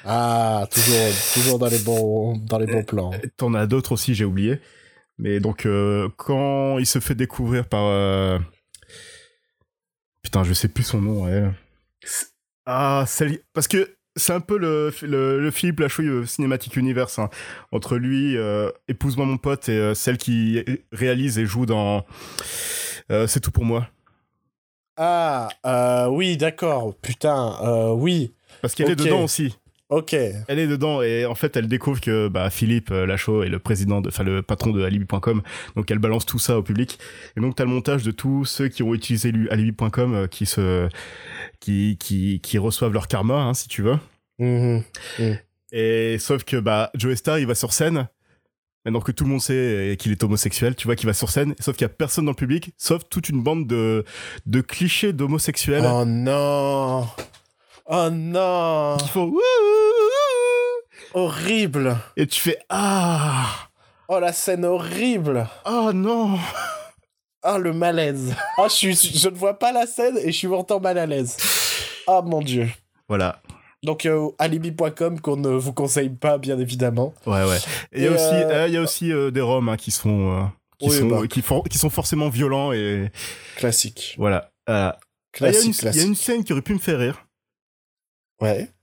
Ah, toujours, toujours dans les bons, dans les bons plans. T'en as d'autres aussi, j'ai oublié. Mais donc euh, quand il se fait découvrir par, putain, je sais plus son nom. Ouais. Ah, parce que c'est un peu le, le, Philippe Lachouille euh, Cinématique Universe, hein. entre lui, euh, Épouse-moi mon pote, et euh, celle qui réalise et joue dans C'est tout pour moi. Ah, oui, d'accord, putain, oui. Parce qu'elle est dedans aussi. Ok. Elle est dedans et en fait elle découvre que bah, Philippe Lachaud est le président, enfin le patron de Alibi.com, donc elle balance tout ça au public. Et donc t'as le montage de tous ceux qui ont utilisé Alibi.com qui se qui, qui, qui reçoivent leur karma, hein, si tu veux. Mm-hmm. Mm. Et sauf que bah, Joe Star, il va sur scène, maintenant que tout le monde sait qu'il est homosexuel, tu vois qu'il va sur scène, sauf qu'il y a personne dans le public, sauf toute une bande de, de clichés d'homosexuels. Oh non Oh non Qui font Horrible Et tu fais Ah Oh la scène horrible Oh non ah, le malaise. Ah, je, suis, je ne vois pas la scène et je suis pourtant mal à l'aise. Ah, mon Dieu. Voilà. Donc, euh, alibi.com qu'on ne vous conseille pas, bien évidemment. Ouais, ouais. Et, il y a aussi, euh, il y a aussi euh, des roms hein, qui sont, qui, sont, bah. qui, qui, sont forcément violents et. Classique. Voilà. classique, il, y a une, scène qui aurait pu me faire rire.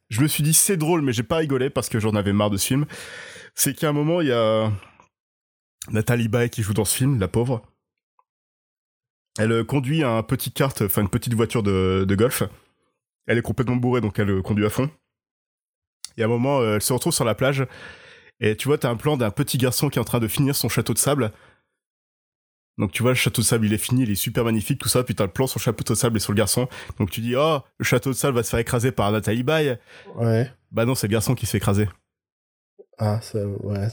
Je me suis dit, c'est drôle, mais j'ai pas rigolé parce que j'en avais marre de ce film. C'est qu'à un moment, il y a Nathalie Baye qui joue dans ce film, la pauvre. Elle euh, conduit un petit kart, enfin une petite voiture de, golf. Elle est complètement bourrée, donc elle euh, conduit à fond. Et à un moment, euh, elle se retrouve sur la plage. Et tu vois, t'as un plan d'un petit garçon qui est en train de finir son château de sable. Donc tu vois, le château de sable, il est fini, il est super magnifique, tout ça. Puis t'as le plan sur le château de sable et sur le garçon. Donc tu dis, oh, le château de sable va se faire écraser par Nathalie Baye. Ouais. Bah non, c'est le garçon qui se fait écraser. Ah, ça, ouais,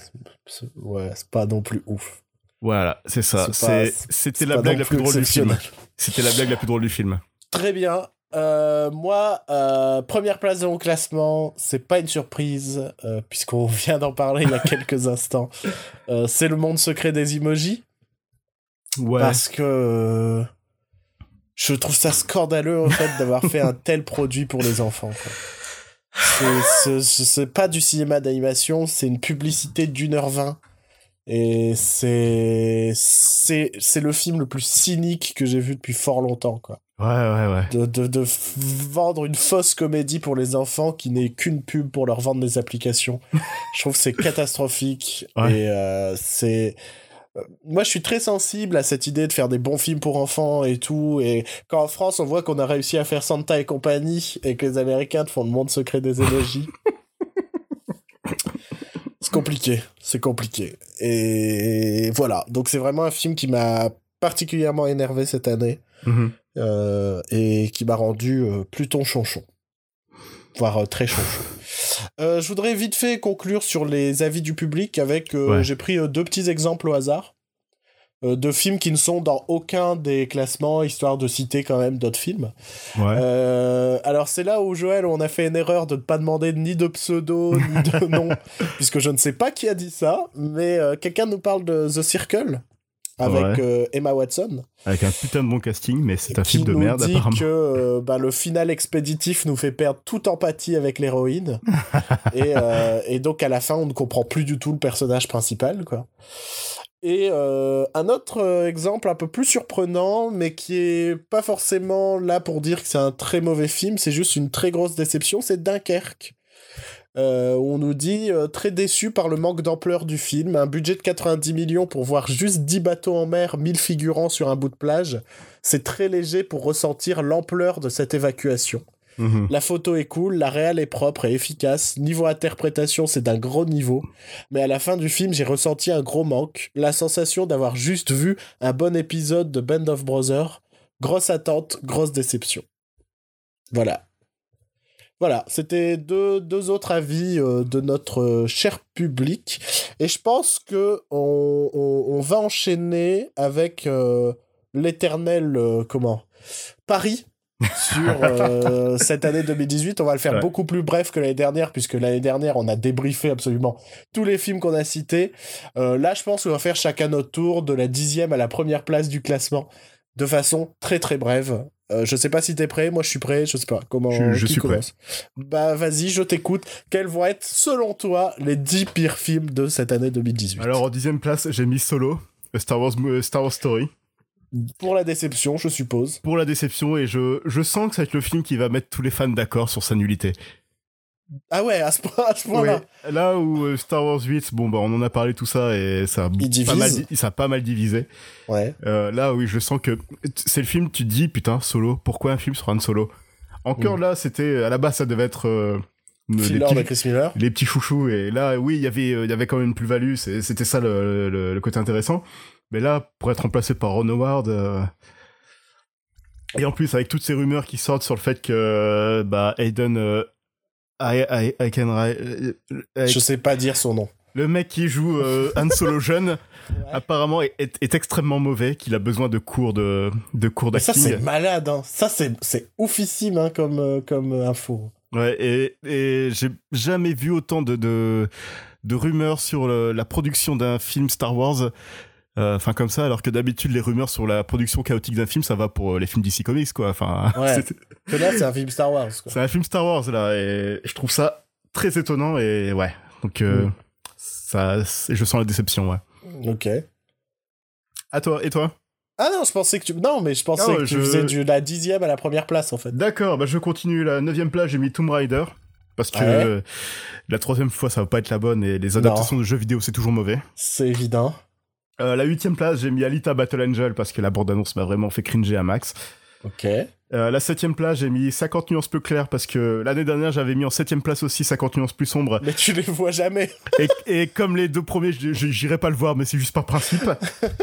ouais, c'est pas non plus ouf. Voilà, c'est ça. C'était la blague la plus drôle du film. C'était la blague la plus drôle du film. Très bien. Euh, moi, euh, première place de mon classement, c'est pas une surprise, euh, puisqu'on vient d'en parler il y a quelques instants. c'est le monde secret des emojis. Ouais. Parce que je trouve ça scandaleux, en fait, d'avoir fait un tel produit pour les enfants. C'est pas du cinéma d'animation, c'est une publicité d'une heure vingt et c'est c'est le film le plus cynique que j'ai vu depuis fort longtemps quoi. Ouais ouais ouais. De, de, de vendre une fausse comédie pour les enfants qui n'est qu'une pub pour leur vendre des applications. je trouve c'est catastrophique et euh, c'est euh, moi, je suis très sensible à cette idée de faire des bons films pour enfants et tout. Et quand en France, on voit qu'on a réussi à faire Santa et compagnie et que les Américains font le monde secret des émojis, c'est compliqué, c'est compliqué. Et voilà, donc c'est vraiment un film qui m'a particulièrement énervé cette année mhm. euh, et qui m'a rendu euh, plutôt chonchon, voire euh, très chonchon. je voudrais vite fait conclure sur les avis du public avec, j'ai pris deux petits exemples au hasard. Euh, de films qui ne sont dans aucun des classements, histoire de citer quand même d'autres films. Euh, alors c'est là où Joël, on a fait une erreur de ne pas demander ni de pseudo, ni de nom, puisque je ne sais pas qui a dit ça, mais euh, quelqu'un nous parle de The Circle avec Emma Watson. Avec un putain de bon casting, mais c'est un film de merde dit apparemment. que bah, le final expéditif nous fait perdre toute empathie avec l'héroïne. et, et donc à la fin, on ne comprend plus du tout le personnage principal, quoi. Et euh, un autre euh, exemple un peu plus surprenant, mais qui est pas forcément là pour dire que c'est un très mauvais film, c'est juste une très grosse déception, c'est Dunkerque. Euh, on nous dit très déçu par le manque d'ampleur du film, un budget de 90 millions pour voir juste 10 bateaux en mer, 1000 figurants sur un bout de plage, c'est très léger pour ressentir l'ampleur de cette évacuation. Mhm. La photo est cool, la réelle est propre et efficace. Niveau interprétation, c'est d'un gros niveau. Mais à la fin du film, j'ai ressenti un gros manque. La sensation d'avoir juste vu un bon épisode de Band of Brothers. Grosse attente, grosse déception. Voilà. Voilà, c'était deux, deux, autres avis euh, de notre euh, cher public. Et je pense que on, on, va enchaîner avec euh, l'éternel, comment? Paris sur cette année 2018. On va le faire beaucoup plus bref que l'année dernière, puisque l'année dernière, on a débriefé absolument tous les films qu'on a cités. Là, je pense qu'on va faire chacun notre tour de la dixième à la première place du classement, de façon très très brève. Euh, je sais pas si t'es prêt, moi je suis prêt, je sais pas comment. Je, suis prêt. Bah vas-y, je t'écoute. Quels vont être, selon toi, les dix pires films de cette année 2018 Alors en dixième place, j'ai mis Solo, Star Wars, Star Wars Story. Pour la déception, je suppose. Pour la déception, et je, je sens que ça va être le film qui va mettre tous les fans d'accord sur sa nullité. Ah ouais, à ce, point-là. là où euh, Star Wars 8, bon bah on en a parlé tout ça et ça a, pas mal, ça a pas mal divisé. Ouais. Euh, là oui, je sens que c'est le film, tu te dis putain, solo, pourquoi un film sur un solo? Encore mm. là, c'était à la base ça devait être euh, les, petits, les petits chouchous et là oui, il y avait il y avait quand même une plus-value, c'était ça le, le, côté intéressant. Mais là, pour être remplacé par Ron Howard, euh, et en plus avec toutes ces rumeurs qui sortent sur le fait que bah Aiden euh, I, I, can... Euh, je sais pas dire son nom. Le mec qui joue Han Solo jeune, apparemment est, est, extrêmement mauvais, qu'il a besoin de cours de, de cours d'acting. Ça c'est malade, hein. ça c'est oufissime hein, comme, comme info. Ouais, et, et j'ai jamais vu autant de, de, de rumeurs sur la production d'un film Star Wars. Euh, enfin comme ça alors que d'habitude les rumeurs sur la production chaotique d'un film ça va pour euh, les films DC Comics quoi enfin ouais. que là c'est un film Star Wars c'est un film Star Wars là et je trouve ça très étonnant et ouais donc euh, mm. ça je sens la déception ouais ok à toi et toi? Ah non, je pensais que tu. Non, mais je pensais que tu faisais de la dixième à la première place en fait. D'accord, bah je continue. La neuvième place, j'ai mis Tomb Raider. Parce que la troisième fois, ça va pas être la bonne et les adaptations de jeux vidéo, c'est toujours mauvais. C'est évident. Euh, la huitième place, j'ai mis Alita Battle Angel parce que la bande-annonce m'a vraiment fait cringer à max. Ok. Euh, la septième place, j'ai mis 50 nuances plus claires parce que l'année dernière, j'avais mis en septième place aussi 50 nuances plus sombres. Mais tu les vois jamais. et, comme les deux premiers, j'irai pas le voir, mais c'est juste par principe.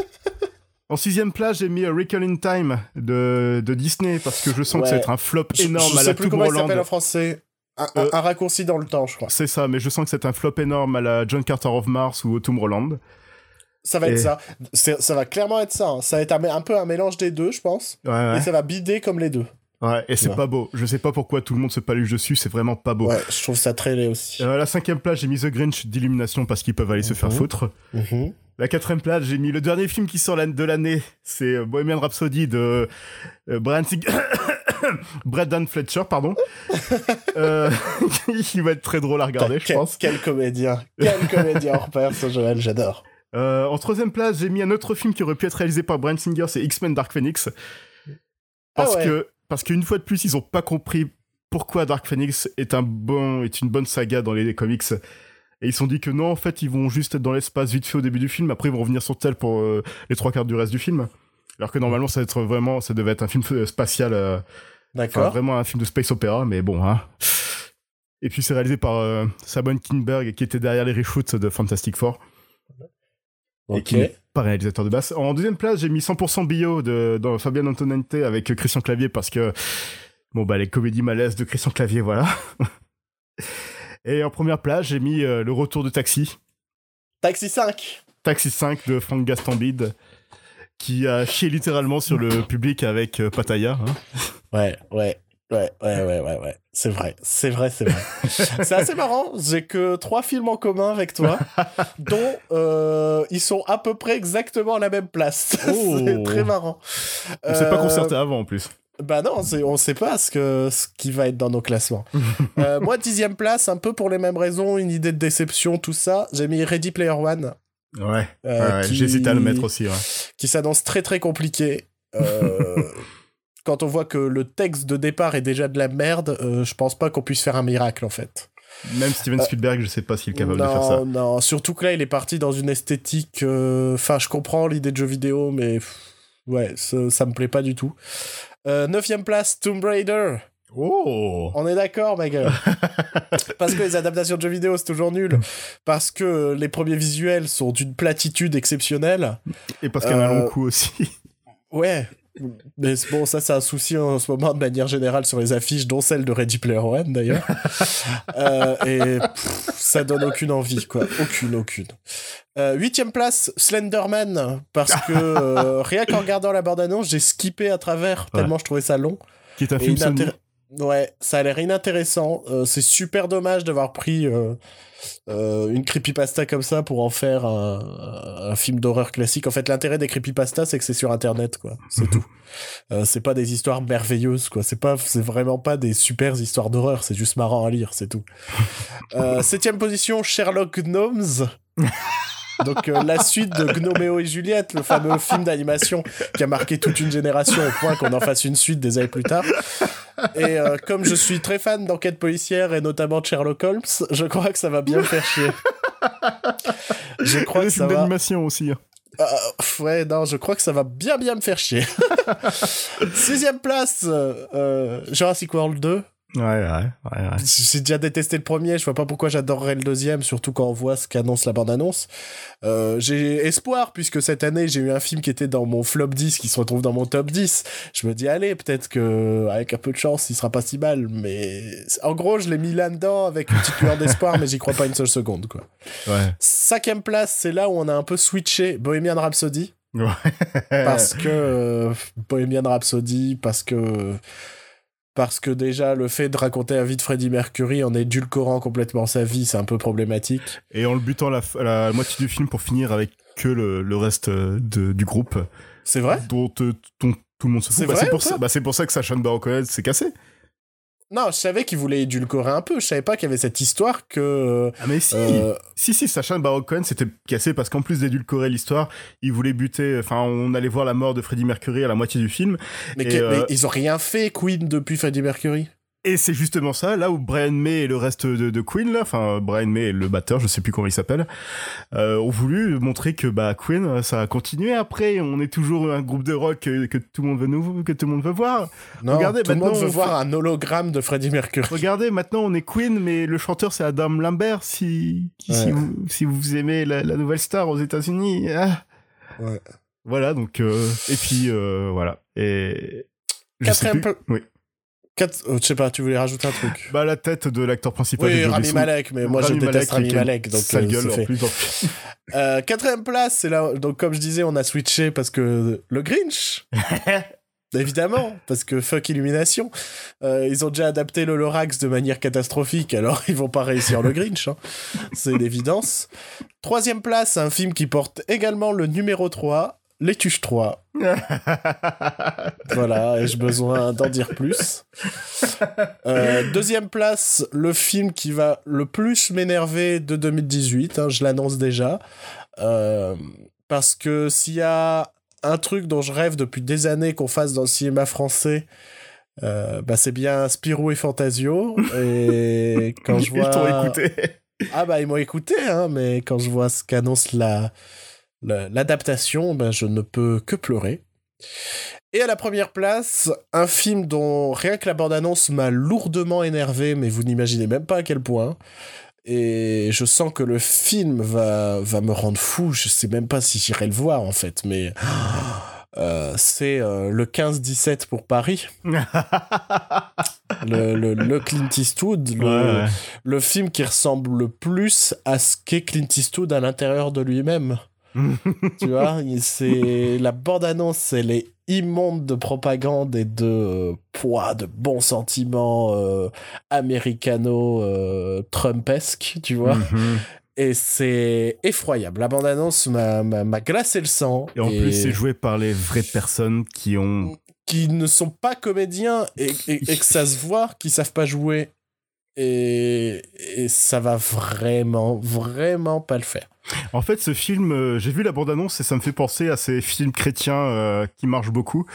en sixième place, j'ai mis A in Time de, de, Disney parce que je sens que ça va être un flop énorme je, à sais plus comment il s'appelle en français. Un, un, euh, raccourci dans le temps, je crois. C'est ça, mais je sens que c'est un flop énorme à la John Carter of Mars ou au Tomorrowland. Ça va être ça. Ça va clairement être ça. Hein. Ça va être un, peu un mélange des deux, je pense. Et ça va bider comme les deux. Ouais, et c'est pas beau. Je sais pas pourquoi tout le monde se paluche dessus, c'est vraiment pas beau. Ouais, je trouve ça très laid aussi. Euh, la cinquième place, j'ai mis The Grinch d'illumination parce qu'ils peuvent aller se faire mhm. foutre. Mhm. La quatrième place, j'ai mis le dernier film qui sort de l'année, c'est euh, Bohemian Rhapsody de euh, Brian Sig... Fletcher, pardon. euh, il va être très drôle à regarder, je pense. Quel comédien, quel comédien hors pair, ce Joël, j'adore. Euh, en troisième place, j'ai mis un autre film qui aurait pu être réalisé par Brian Singer, c'est X-Men Dark Phoenix. Parce ah que parce qu'une fois de plus, ils ont pas compris pourquoi Dark Phoenix est un bon est une bonne saga dans les comics. Et ils se sont dit que non, en fait, ils vont juste être dans l'espace vite fait au début du film. Après, ils vont revenir sur tel pour euh, les trois quarts du reste du film. Alors que normalement, ça, être vraiment, ça devait être un film euh, spatial. D'accord. vraiment un film de space opéra, mais bon, hein. Et puis c'est réalisé par Sabon Kinberg, qui était derrière les reshoots de Fantastic Four. Et qui n'est pas réalisateur de basse. En deuxième place, j'ai mis 100% bio de, dans Fabien Antonente avec Christian Clavier parce que, bon, bah, les comédies malaises de Christian Clavier, voilà. Et en première place, j'ai mis euh, le retour de Taxi. Taxi 5 Taxi 5 de Frank Gastambide qui a chié littéralement sur le public avec euh, Pataya. Hein. Ouais, ouais. Ouais, ouais, ouais, ouais, ouais. C'est vrai, c'est vrai, c'est vrai. c'est assez marrant. J'ai que trois films en commun avec toi, dont euh, ils sont à peu près exactement à la même place. c'est très oh. marrant. On s'est pas concerté euh, avant en plus. Bah non, on sait pas ce, que, ce qui va être dans nos classements. euh, moi, dixième place, un peu pour les mêmes raisons, une idée de déception, tout ça. J'ai mis Ready Player One. Ouais, euh, ouais j'hésite à le mettre aussi. Ouais. Qui s'annonce très très compliqué. Euh, quand on voit que le texte de départ est déjà de la merde, euh, je pense pas qu'on puisse faire un miracle en fait. Même Steven euh, Spielberg, je sais pas s'il est capable de faire ça. Non, surtout que là, il est parti dans une esthétique. Euh, enfin, je comprends l'idée de jeu vidéo, mais ouais, ça, ça, me plaît pas du tout. neuvième place, Tomb Raider. Oh On est d'accord, ma gueule. Parce que les adaptations de jeux vidéo, c'est toujours nul. Parce que les premiers visuels sont d'une platitude exceptionnelle. Et parce qu'il y a un long coup aussi. Ouais, mais bon, ça, c'est un souci en ce moment de manière générale sur les affiches, dont celle de Ready Player One d'ailleurs. euh, et ça donne aucune envie, quoi. Aucune, aucune. Euh, huitième place, Slenderman, parce que euh, rien qu'en regardant la bande-annonce, j'ai skippé à travers tellement je trouvais ça long. Qui est un film Sony. Ouais, ça a l'air inintéressant. Euh, c'est super dommage d'avoir pris euh, euh, une creepypasta comme ça pour en faire un, un film d'horreur classique. En fait, l'intérêt des creepypastas, c'est que c'est sur Internet, quoi. C'est tout. C'est pas des histoires merveilleuses, quoi. C'est pas, c'est vraiment pas des super histoires d'horreur. C'est juste marrant à lire, c'est tout. Septième position, Sherlock Gnomes. Donc euh, la suite de Gnoméo et Juliette, le fameux film d'animation qui a marqué toute une génération au point qu'on en fasse une suite des années plus tard. Et euh, comme je suis très fan d'enquête policière et notamment de Sherlock Holmes, je crois que ça va bien me faire chier. Je crois que ça va. d'animation aussi. Hein. Euh, ouais, non, je crois que ça va bien bien me faire chier. Sixième place, Jurassic World 2. Ouais, ouais, ouais. J'ai déjà détesté le premier, je vois pas pourquoi j'adorerais le deuxième, surtout quand on voit ce qu'annonce la bande-annonce. Euh, j'ai espoir, puisque cette année, j'ai eu un film qui était dans mon flop 10, qui se retrouve dans mon top 10. Je me dis, allez, peut-être que avec un peu de chance, il sera pas si mal, mais en gros, je l'ai mis là-dedans avec une petite lueur d'espoir, mais j'y crois pas une seule seconde, quoi. Ouais. Cinquième place, c'est là où on a un peu switché Bohemian Rhapsody. Ouais. parce que euh, Bohemian Rhapsody, parce que parce que déjà le fait de raconter la vie de Freddie Mercury en édulcorant complètement sa vie, c'est un peu problématique. Et en le butant la, la moitié du film pour finir avec que le, le reste euh, de, du groupe. C'est vrai? Dont, euh, tout le monde se fout. Bah, c'est pour, ça, bah, pour ça que Sacha Baron s'est cassé. Non, je savais qu'il voulait édulcorer un peu. Je savais pas qu'il y avait cette histoire que. Ah mais si, euh, si si, Sacha Baron Cohen s'était cassé parce qu'en plus d'édulcorer l'histoire, il voulait buter. Enfin, on allait voir la mort de Freddie Mercury à la moitié du film. Mais, mais euh, ils ont rien fait Queen depuis Freddie Mercury. Et c'est justement ça, là où Brian May et le reste de, de Queen, là, enfin Brian May et le batteur, je sais plus comment il s'appelle, euh, ont voulu montrer que bah Queen, ça a continué après. On est toujours un groupe de rock que, que tout le monde veut nous, que tout le monde veut voir. Non, Regardez, tout le monde veut voir un hologramme de Freddie Mercury. Regardez, maintenant on est Queen, mais le chanteur c'est Adam Lambert. Si si, vous, si vous aimez la, la nouvelle star aux États-Unis. Ah. Ouais. Voilà donc euh, et puis euh, voilà et Quatrième, oui. Oh, je sais pas, tu voulais rajouter un truc Bah la tête de l'acteur principal. Oui, Rami Malek, mais moi je déteste Rami Malek, donc euh, gueule en plus. euh, quatrième place, c'est là. Donc comme je disais, on a switché parce que le Grinch. Évidemment, parce que fuck Illumination. Euh, ils ont déjà adapté le Lorax de manière catastrophique, alors ils vont pas réussir le Grinch. Hein. C'est l'évidence. Troisième place, un film qui porte également le numéro 3, Les Tuches 3. voilà, ai-je besoin d'en dire plus euh, Deuxième place, le film qui va le plus m'énerver de 2018, hein, je l'annonce déjà. Euh, parce que s'il y a un truc dont je rêve depuis des années qu'on fasse dans le cinéma français, euh, bah c'est bien Spirou et Fantasio. Et quand je vois... Ils t'ont écouté. Ah bah ils m'ont écouté, hein, mais quand je vois ce qu'annonce la l'adaptation, ben, je ne peux que pleurer. Et à la première place, un film dont rien que la bande-annonce m'a lourdement énervé, mais vous n'imaginez même pas à quel point. Et je sens que le film va, va me rendre fou. Je sais même pas si j'irai le voir en fait, mais euh, c'est euh, le 15-17 pour Paris. le, le, Clint Eastwood, le, le film qui ressemble le plus à ce qu'est Clint Eastwood à l'intérieur de lui-même. tu vois, c'est la bande-annonce, elle est immonde de propagande et de euh, poids, de bons sentiments euh, américano-trumpesque, tu vois. Mhm. Et c'est effroyable. La bande-annonce m'a glacé le sang. Et en plus, c'est joué par les vraies personnes qui ont qui ne sont pas comédiens et, et, et que ça se voit qu'ils savent pas jouer et, et, ça va vraiment, vraiment pas le faire. En fait, ce film, euh, j'ai vu la bande-annonce et ça me fait penser à ces films chrétiens euh, qui marchent beaucoup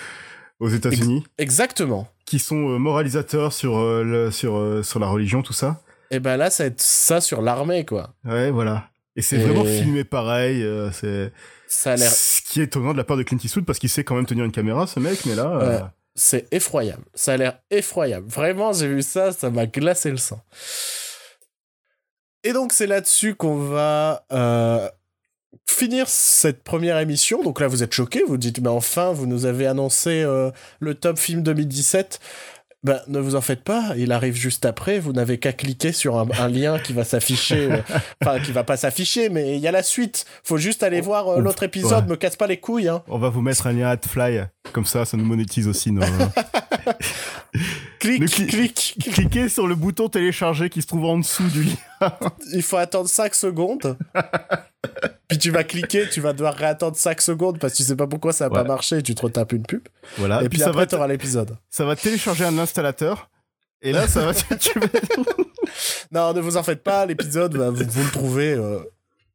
aux États-Unis. exactement. Qui sont euh, moralisateurs sur, le, sur, sur la religion, tout ça. Et ben là, ça va être ça sur l'armée, quoi. Ouais, voilà. Et c'est vraiment filmé pareil. c'est. Ça a l'air. Ce qui est étonnant de la part de Clint Eastwood parce qu'il sait quand même tenir une caméra, ce mec, mais là c'est effroyable. Ça a l'air effroyable. Vraiment, j'ai vu ça, ça m'a glacé le sang. Et donc, c'est là-dessus qu'on va euh, finir cette première émission. Donc là, vous êtes choqués, vous dites, mais enfin, vous nous avez annoncé euh, le top film 2017. Ben, ne vous en faites pas, il arrive juste après, vous n'avez qu'à cliquer sur un, lien qui va s'afficher, euh, enfin qui va pas s'afficher, mais il y a la suite. Faut juste aller voir euh, l'autre épisode, me casse pas les couilles. Hein. On va vous mettre un lien AdFly, comme ça, ça nous monétise aussi nos... clique, clique. Cliquez sur le bouton télécharger qui se trouve en dessous du lien. Il faut attendre 5 secondes. Puis tu vas cliquer, tu vas devoir réattendre 5 secondes parce que tu sais pas pourquoi ça va pas marcher et tu te retapes une pub. Voilà. Et, puis, après, tu auras l'épisode. Ça va télécharger un installateur. Et là, ça va. non, ne vous en faites pas. L'épisode, bah, vous, vous, le trouvez. Euh,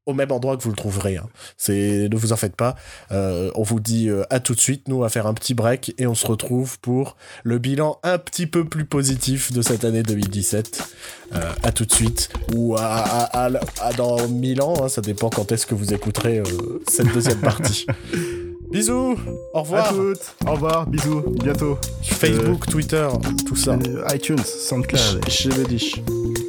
au même endroit que vous le trouverez. Hein. C'est, ne vous en faites pas. Euh, on vous dit euh, à tout de suite. Nous, on va faire un petit break et on se retrouve pour le bilan un petit peu plus positif de cette année 2017. Euh, à tout de suite ou à, dans 1000 ans. Hein, ça dépend quand est-ce que vous écouterez cette deuxième partie. Bisous, au revoir. À toutes. Au revoir, bisous, bientôt. Facebook, Twitter, tout ça. iTunes, SoundCloud. Je